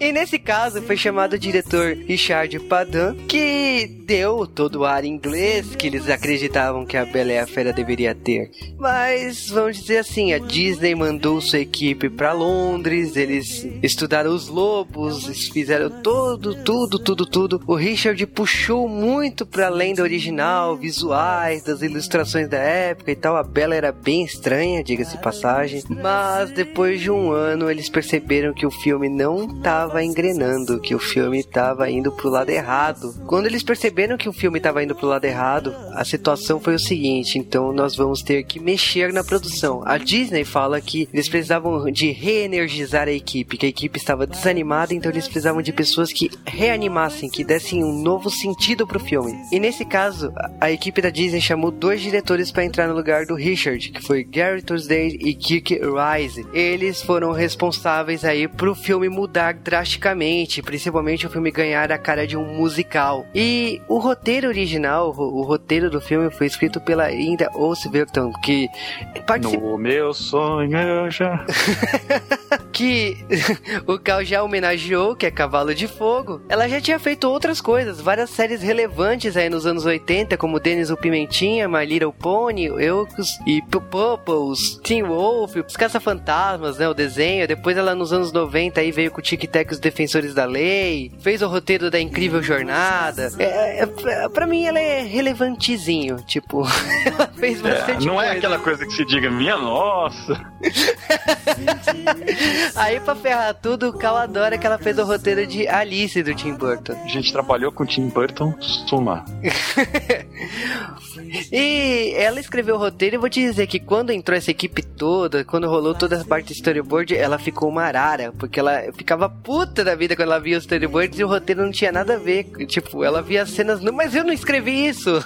E nesse caso foi chamado o diretor Richard Padan, que deu todo o ar inglês que eles acreditavam que a Bela e a Fera deveria ter. Mas vamos dizer assim, a Disney mandou sua equipe para Londres, eles estudaram os lobos, fizeram todo, tudo, tudo, tudo. O Richard puxou muito para além da original, visuais, das ilustrações da época e tal. A Bela era bem estranha, diga-se passagem. Mas depois de um ano eles perceberam que o filme não estava tava engrenando, que o filme tava indo pro lado errado. Quando eles perceberam que o filme tava indo pro lado errado, a situação foi o seguinte: então nós vamos ter que mexer na produção. A Disney fala que eles precisavam de reenergizar a equipe, que a equipe estava desanimada, então eles precisavam de pessoas que reanimassem, que dessem um novo sentido pro filme. E nesse caso, a- equipe da Disney chamou dois diretores para entrar no lugar do Richard, que foi Gary Tuesday e Kirk Wise. Eles foram responsáveis aí pro filme mudar drasticamente, principalmente o filme ganhar a cara de um musical. E o roteiro original, o, o roteiro do filme foi escrito pela Linda Osberton, que participou No meu sonho eu já. que o Cal já homenageou, que é Cavalo de Fogo. Ela já tinha feito outras coisas, várias séries relevantes aí nos anos 80, como Dennis o Pimentinha, My Little Pony, Eucos e P- Pupils, Teen Wolf, Os Caça-Fantasmas, né, o desenho. Depois ela nos anos 90 aí veio com o Tic Tac e os Defensores da Lei, fez o roteiro da Incrível Jornada. É, é, pra mim ela é relevantezinho, tipo, ela fez É, bastante não é coisa. aquela coisa que se diga, minha nossa. Aí pra ferrar tudo, o Cal adora que ela fez o roteiro de Alice do Tim Burton. A gente trabalhou com o Tim Burton, suma. E ela escreveu o roteiro e vou te dizer que quando entrou essa equipe toda, quando rolou toda essa parte de storyboard, ela ficou uma arara, porque ela ficava puta da vida quando ela via os storyboards e o roteiro não tinha nada a ver. Tipo, ela via as cenas, não, mas eu não escrevi isso.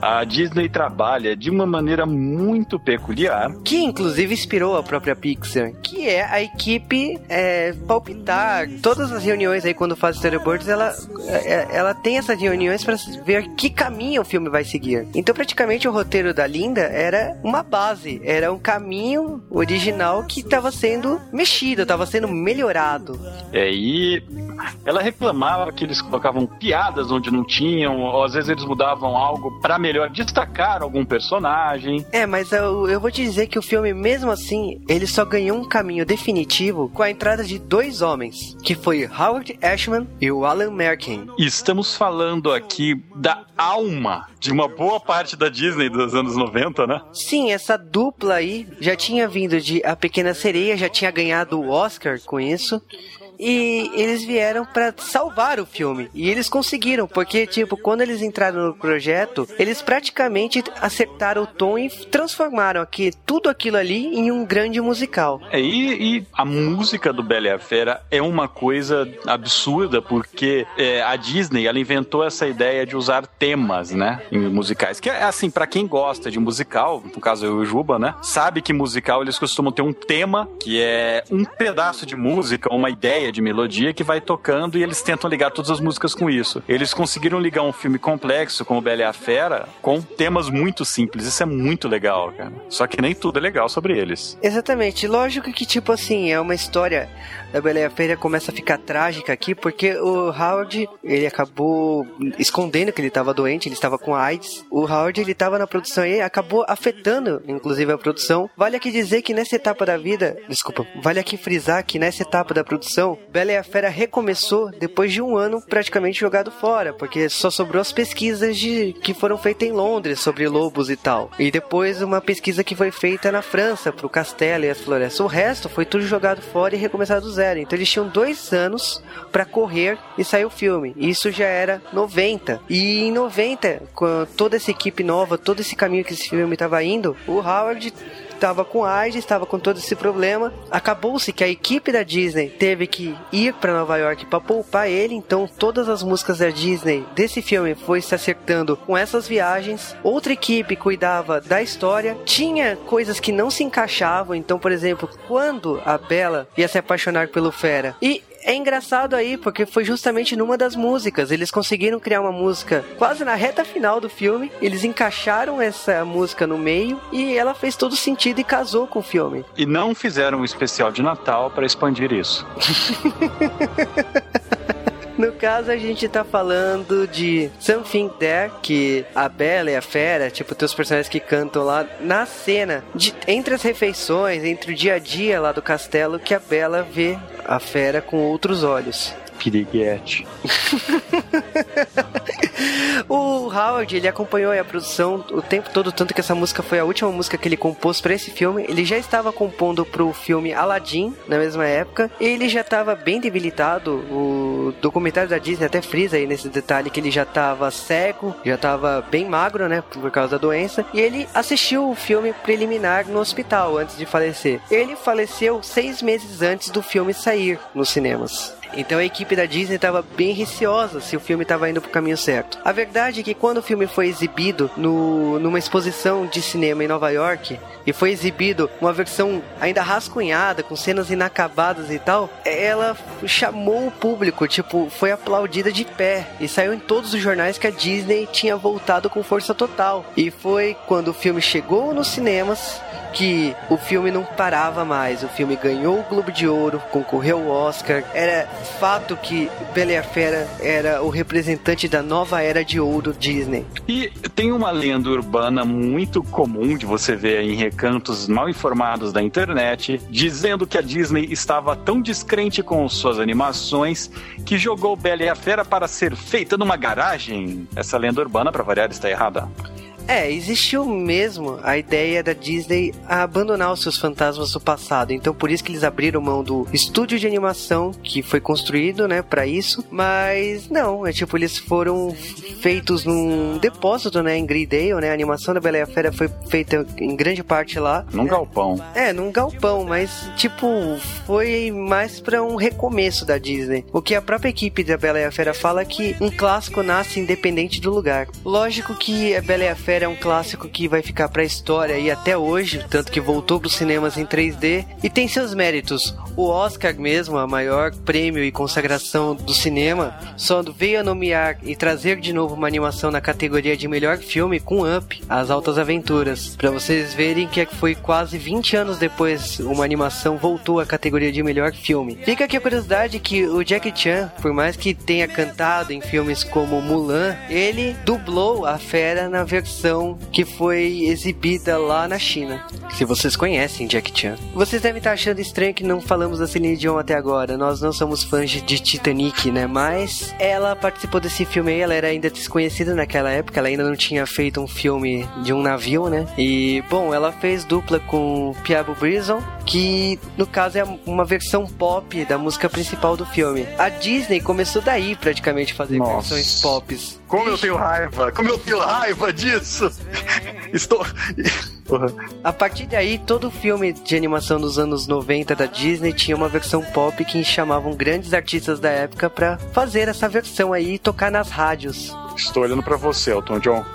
A Disney trabalha de uma maneira muito peculiar. que inclusive inspirou a própria Pixar, que é a equipe é, palpitar. Todas as reuniões aí, quando faz storyboards, ela, é- ela tem essas reuniões para ver que caminho o filme vai seguir. Então, praticamente, o roteiro da Linda era uma base, era um caminho original que estava sendo mexido, estava sendo melhorado. É, e ela reclamava que eles colocavam piadas onde não tinham, ou às vezes eles mudavam algo pra melhor destacar algum personagem. É, mas eu, eu vou te dizer que o filme, mesmo assim, ele só ganhou um caminho definitivo com a entrada de dois homens, que foi Howard Ashman e o Alan Menken. E estamos falando aqui da alma de uma boa parte da Disney dos anos 90, né? Sim, essa dupla aí já tinha vindo de A Pequena Sereia, já tinha ganhado o Oscar com isso. E eles vieram pra salvar o filme. E eles conseguiram, porque, tipo, quando eles entraram no projeto, eles praticamente acertaram o tom e transformaram aqui tudo aquilo ali em um grande musical. É, e, e a música do Bela e a Fera é uma coisa absurda, porque é, a Disney ela inventou essa ideia de usar temas, né, em musicais. Que é assim, pra quem gosta de musical, no caso eu e o Juba, né, sabe que musical eles costumam ter um tema que é um pedaço de música, uma ideia de melodia que vai tocando e eles tentam ligar todas as músicas com isso. Eles conseguiram ligar um filme complexo como Bela e a Fera com temas muito simples. Isso é muito legal, cara. Só que nem tudo é legal sobre eles. Exatamente. Lógico que, tipo assim, é uma história da Bela e a Fera começa a ficar trágica aqui, porque o Howard, ele acabou escondendo que ele estava doente, ele estava com AIDS. O Howard, ele estava na produção e acabou afetando, inclusive, a produção. Vale aqui dizer que nessa etapa da vida, desculpa, vale aqui frisar que nessa etapa da produção, Bela e a Fera recomeçou depois de um ano praticamente jogado fora, porque só sobrou as pesquisas de, que foram feitas em Londres sobre lobos e tal. E depois uma pesquisa que foi feita na França, pro castelo e as florestas. O resto foi tudo jogado fora e recomeçado do zero. Então eles tinham dois anos pra correr e sair o filme. Isso já era 90. E em 90, com toda essa equipe nova, todo esse caminho que esse filme estava indo, o Howard estava com AIDS, estava com todo esse problema. Acabou-se que a equipe da Disney teve que ir para Nova York para poupar ele, então todas as músicas da Disney desse filme foi se acertando com essas viagens. Outra equipe cuidava da história, tinha coisas que não se encaixavam, então, por exemplo, quando a Bella ia se apaixonar pelo Fera e é engraçado aí, porque foi justamente numa das músicas. Eles conseguiram criar uma música quase na reta final do filme. Eles encaixaram essa música no meio e ela fez todo sentido e casou com o filme. E não fizeram um especial de Natal para expandir isso. No caso, a gente tá falando de Something There, que a Bela e a Fera, tipo, teus personagens que cantam lá na cena, de, entre as refeições, entre o dia a dia lá do castelo, que a Bela vê a Fera com outros olhos. Piriguete. O Howard, ele acompanhou a produção o tempo todo, tanto que essa música foi a última música que ele compôs para esse filme. Ele já estava compondo pro filme Aladdin, na mesma época, ele já estava bem debilitado. O documentário da Disney até frisa aí nesse detalhe que ele já estava cego, já estava bem magro, né, por causa da doença, e ele assistiu o filme preliminar no hospital antes de falecer. Ele faleceu seis meses antes do filme sair nos cinemas. Então a equipe da Disney estava bem receosa se o filme estava indo pro caminho certo. A verdade é que quando o filme foi exibido no, numa exposição de cinema em Nova York, e foi exibido uma versão ainda rascunhada, com cenas inacabadas e tal, ela chamou o público, tipo, foi aplaudida de pé. E saiu em todos os jornais que a Disney tinha voltado com força total. E foi quando o filme chegou nos cinemas que o filme não parava mais. O filme ganhou o Globo de Ouro, concorreu ao Oscar. Era fato que Bela e a Fera era o representante da nova era de ouro Disney. E tem uma lenda urbana muito comum de você ver em recantos mal informados da internet, dizendo que a Disney estava tão descrente com suas animações que jogou Bela e a Fera para ser feita numa garagem. Essa lenda urbana, para variar, está errada. É, existiu mesmo a ideia da Disney abandonar os seus fantasmas do passado. Então por isso que eles abriram mão do estúdio de animação que foi construído, né, para isso. Mas não, é tipo eles foram feitos num depósito, né, em Greendale, né? A animação da Bela e a Fera foi feita em grande parte lá. Num galpão. É, num galpão, mas tipo foi mais para um recomeço da Disney. O que a própria equipe da Bela e a Fera fala é que um clássico nasce independente do lugar. Lógico que a Bela e a Fera é um clássico que vai ficar pra história e até hoje, tanto que voltou pros cinemas em 3D e tem seus méritos. O Oscar mesmo, a maior prêmio e consagração do cinema, só veio a nomear e trazer de novo uma animação na categoria de melhor filme com Up, As Altas Aventuras. Pra vocês verem que foi quase 20 anos depois uma animação voltou à categoria de melhor filme. Fica aqui a curiosidade que o Jackie Chan, por mais que tenha cantado em filmes como Mulan, ele dublou a fera na versão que foi exibida lá na China. Se vocês conhecem Jack Chan. Vocês devem estar achando estranho que não falamos da Celine Dion até agora. Nós não somos fãs de Titanic, né? Mas ela participou desse filme aí, ela era ainda desconhecida naquela época, ela ainda não tinha feito um filme de um navio, né? E, bom, ela fez dupla com Piabo Brison, que no caso é uma versão pop da música principal do filme. A Disney começou daí praticamente fazer Nossa. versões pops. Como eu tenho raiva! Como eu tenho raiva disso! Estou. A partir daí, todo filme de animação dos anos 90 da Disney tinha uma versão pop que chamavam grandes artistas da época pra fazer essa versão aí e tocar nas rádios. Estou olhando pra você, Elton John.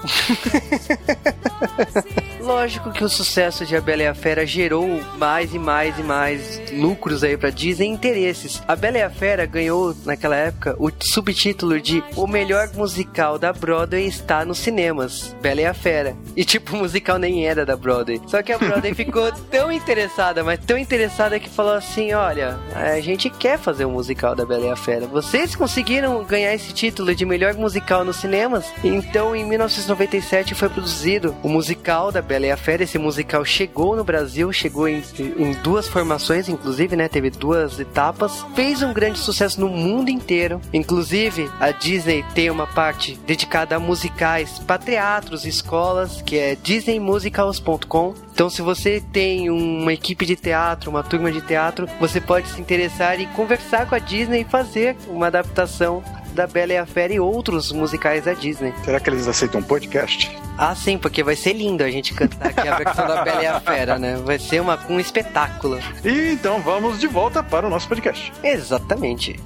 Lógico que o sucesso de A Bela e a Fera gerou mais e mais e mais lucros aí pra Disney e interesses. A Bela e a Fera ganhou, naquela época, o subtítulo de O melhor musical da Broadway está nos cinemas. Bela e a Fera. E tipo, o musical nem era da Broadway. Só que a Broadway ficou tão interessada, mas tão interessada que falou assim: olha, a gente quer fazer um musical da Bela e a Fera. Vocês conseguiram ganhar esse título de melhor musical nos cinemas? Então, em 1997 foi produzido o musical da Bela e a Fera. Esse musical chegou no Brasil, chegou em, em duas formações, inclusive, né? Teve duas etapas. Fez um grande sucesso no mundo inteiro. Inclusive, a Disney tem uma parte dedicada a musicais para teatros, escolas, que é disneymusicals.com. Então, se você tem uma equipe de teatro, uma turma de teatro, você pode se interessar e conversar com a Disney e fazer uma adaptação da Bela e a Fera e outros musicais da Disney. Será que eles aceitam podcast? Ah, sim, porque vai ser lindo a gente cantar aqui a versão da Bela e a Fera, né? Vai ser uma, um espetáculo. E então vamos de volta para o nosso podcast. Exatamente.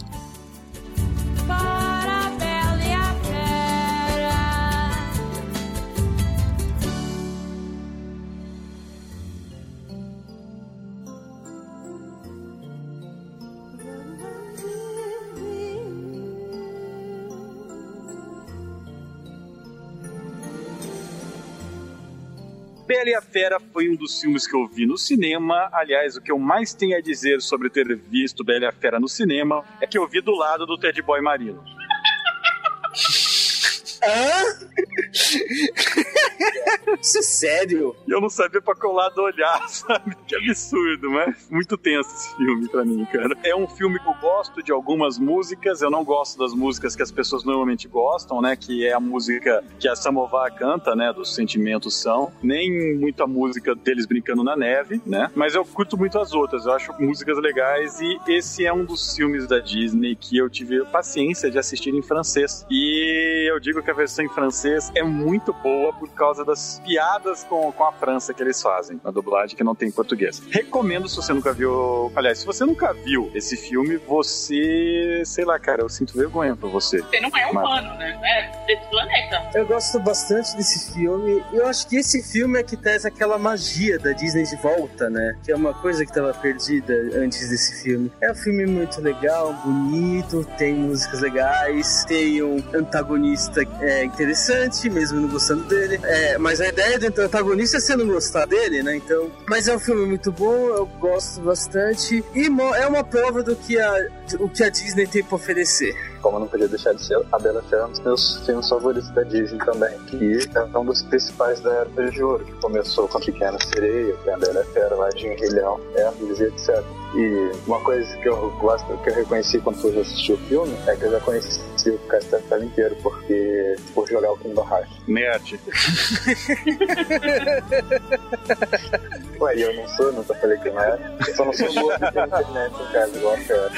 Bela e a Fera foi um dos filmes que eu vi no cinema. Aliás, o que eu mais tenho a dizer sobre ter visto Bela e a Fera no cinema é que eu vi do lado do Ted Boy Marino. Hã? Isso é sério? E eu não sabia pra qual lado olhar, sabe? Que absurdo, mas muito tenso esse filme pra mim, cara. É um filme que eu gosto de algumas músicas, eu não gosto das músicas que as pessoas normalmente gostam, né? Que é a música que a Samovar canta, né? Dos sentimentos são. Nem muita música deles brincando na neve, né? Mas eu curto muito as outras, eu acho músicas legais e esse é um dos filmes da Disney que eu tive paciência de assistir em francês. E eu digo que a versão em francês é muito boa por causa das piadas com, com a França que eles fazem, na dublagem que não tem em português. Recomendo se você nunca viu. Aliás, se você nunca viu esse filme, você. Sei lá, cara, eu sinto vergonha por você. Você não é Mas- humano, né? É desse planeta. Eu gosto bastante desse filme. Eu acho que esse filme é que traz aquela magia da Disney de volta, né? Que é uma coisa que estava perdida antes desse filme. É um filme muito legal, bonito, tem músicas legais, tem um antagonista é, interessante, mesmo não gostando dele. É, mas a ideia do antagonista é você não gostar dele, né? Então. Mas é um filme muito bom, eu gosto bastante. E é uma prova do que a, o que a Disney tem pra oferecer. Como não podia deixar de ser, A Bela Fera é um dos meus filmes favoritos da Disney também. Que é um dos principais da Era de Ouro, que começou com a Pequena Sereia, tem a Bela Fera, Rei Leão, Hércules e etc. E uma coisa que eu gosto, que eu reconheci quando eu assisti o filme, é que eu já conheci o castelo inteiro, porque por jogar o Kingdom Hearts. Nerd. Ué, e eu não sou, nunca falei que não era. Eu só não sou boa ter internet em casa, igual a Fera.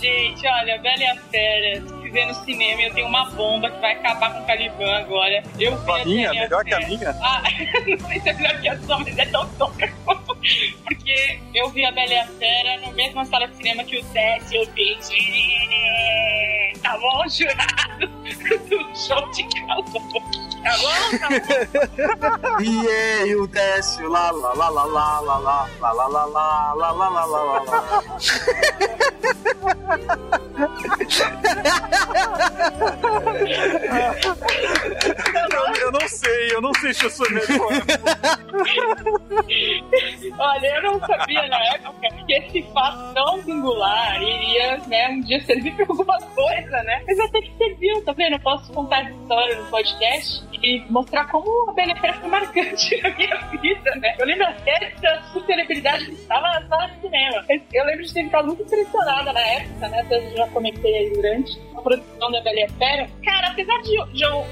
Gente, olha, Bela e a Fera, se vê no cinema, eu tenho uma bomba que vai acabar com o Caliban agora. Eu vi A minha, melhor que a minha. Ah, não sei se é melhor que a sua, mas é tão tonta quanto. Porque eu vi a Bela e a Fera no mesma sala de cinema que o Décio Pedrini. Tá bom, jurado? Do show de calça. Tá bom? Tá bom? E aí, o Décio, lá, lá, lá, lá, lá, lá, lá, lá, lá, lá, lá, lá, lá, lá, lá, lá, lá. Eu, eu não sei, eu não sei se eu sou melhor. Olha, eu não sabia na época que esse fato tão singular iria, né, um dia servir pra alguma coisa, né? Mas até que serviu, tá vendo? Eu posso contar essa história no podcast e mostrar como a Bela Fera foi marcante na minha vida, né? Eu lembro até da celebridade que estava na sala de cinema. Eu lembro de ter ficado muito impressionada na época, né? Eu já comentei aí durante a produção da Bela Fera. Cara, apesar de, de, eu,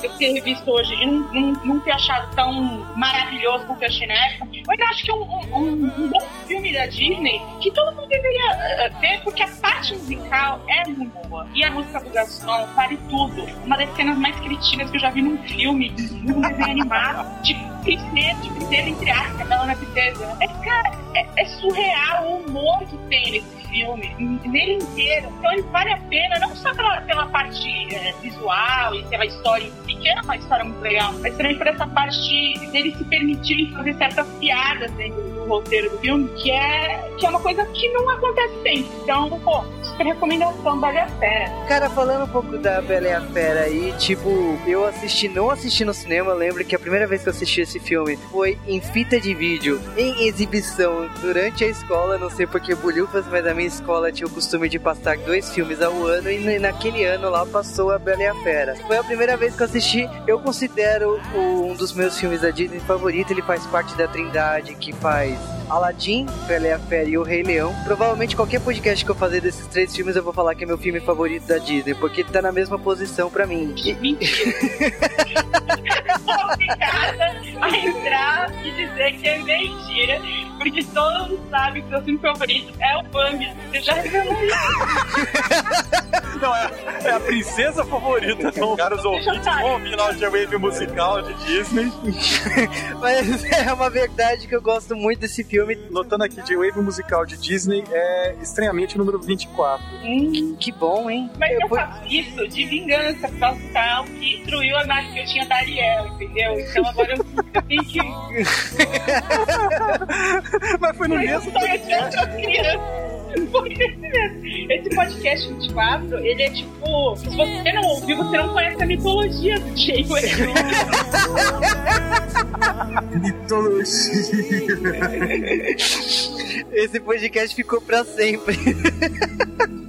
de, eu ter revisto hoje e não, não, não ter achado tão maravilhoso quanto eu achei na época, eu ainda acho que é um, um, um- filme da Disney que todo mundo deveria eh, ver, porque a parte musical é muito boa. E a música do Gaston vale tudo. Uma das cenas mais críticas que eu já vi num filme, num desenho animado, de princesa, de princesa entre aspas, da Ana Princesa. É, cara, é, é surreal o humor que tem nesse filme, nele inteiro. Então ele vale a pena, não só pela, pela parte eh, visual e pela história que é uma história muito legal, mas também por essa parte de, dele se permitir fazer certas piadas Thank you. Roteiro do filme, que é, que é uma coisa que não acontece sempre. Então, pô, super recomendação, vale a pena. Cara, falando um pouco da Bela e a Fera aí, tipo, eu assisti, não assisti no cinema, lembro que a primeira vez que eu assisti esse filme foi em fita de vídeo, em exibição, durante a escola, não sei porque bulhufas, mas a minha escola tinha o costume de passar dois filmes ao ano e na- naquele ano lá passou a Bela e a Fera. Foi a primeira vez que eu assisti, eu considero um dos meus filmes da Disney favorito, ele faz parte da Trindade, que faz Aladdin, Bela e a Fera e o Rei Leão. Provavelmente qualquer podcast que eu fazer desses três filmes eu vou falar que é meu filme favorito da Disney, porque tá na mesma posição pra mim. E- Mentira. Obrigada a entrar e dizer que é mentira, porque todo mundo sabe que seu filme favorito é o Bambi. Você já revelou isso. Não, é, é a princesa favorita. Então, caros ouvintes, vão ouvir lá o musical de Disney. Mas é uma verdade que eu gosto muito desse filme. Notando aqui, G-Wave musical de Disney é estranhamente o número 24. Hum, Que bom, hein? mas eu, Eu vou- faço isso de vingança por causa do tal que destruiu a imagem que eu tinha da Ariel, entendeu? Então agora eu, eu tenho que. Mas foi no mesmo de crianças. Foi esse podcast 24, ele é tipo. Se você não ouviu, você não conhece a mitologia do Jay. Mitologia. Esse podcast ficou pra sempre.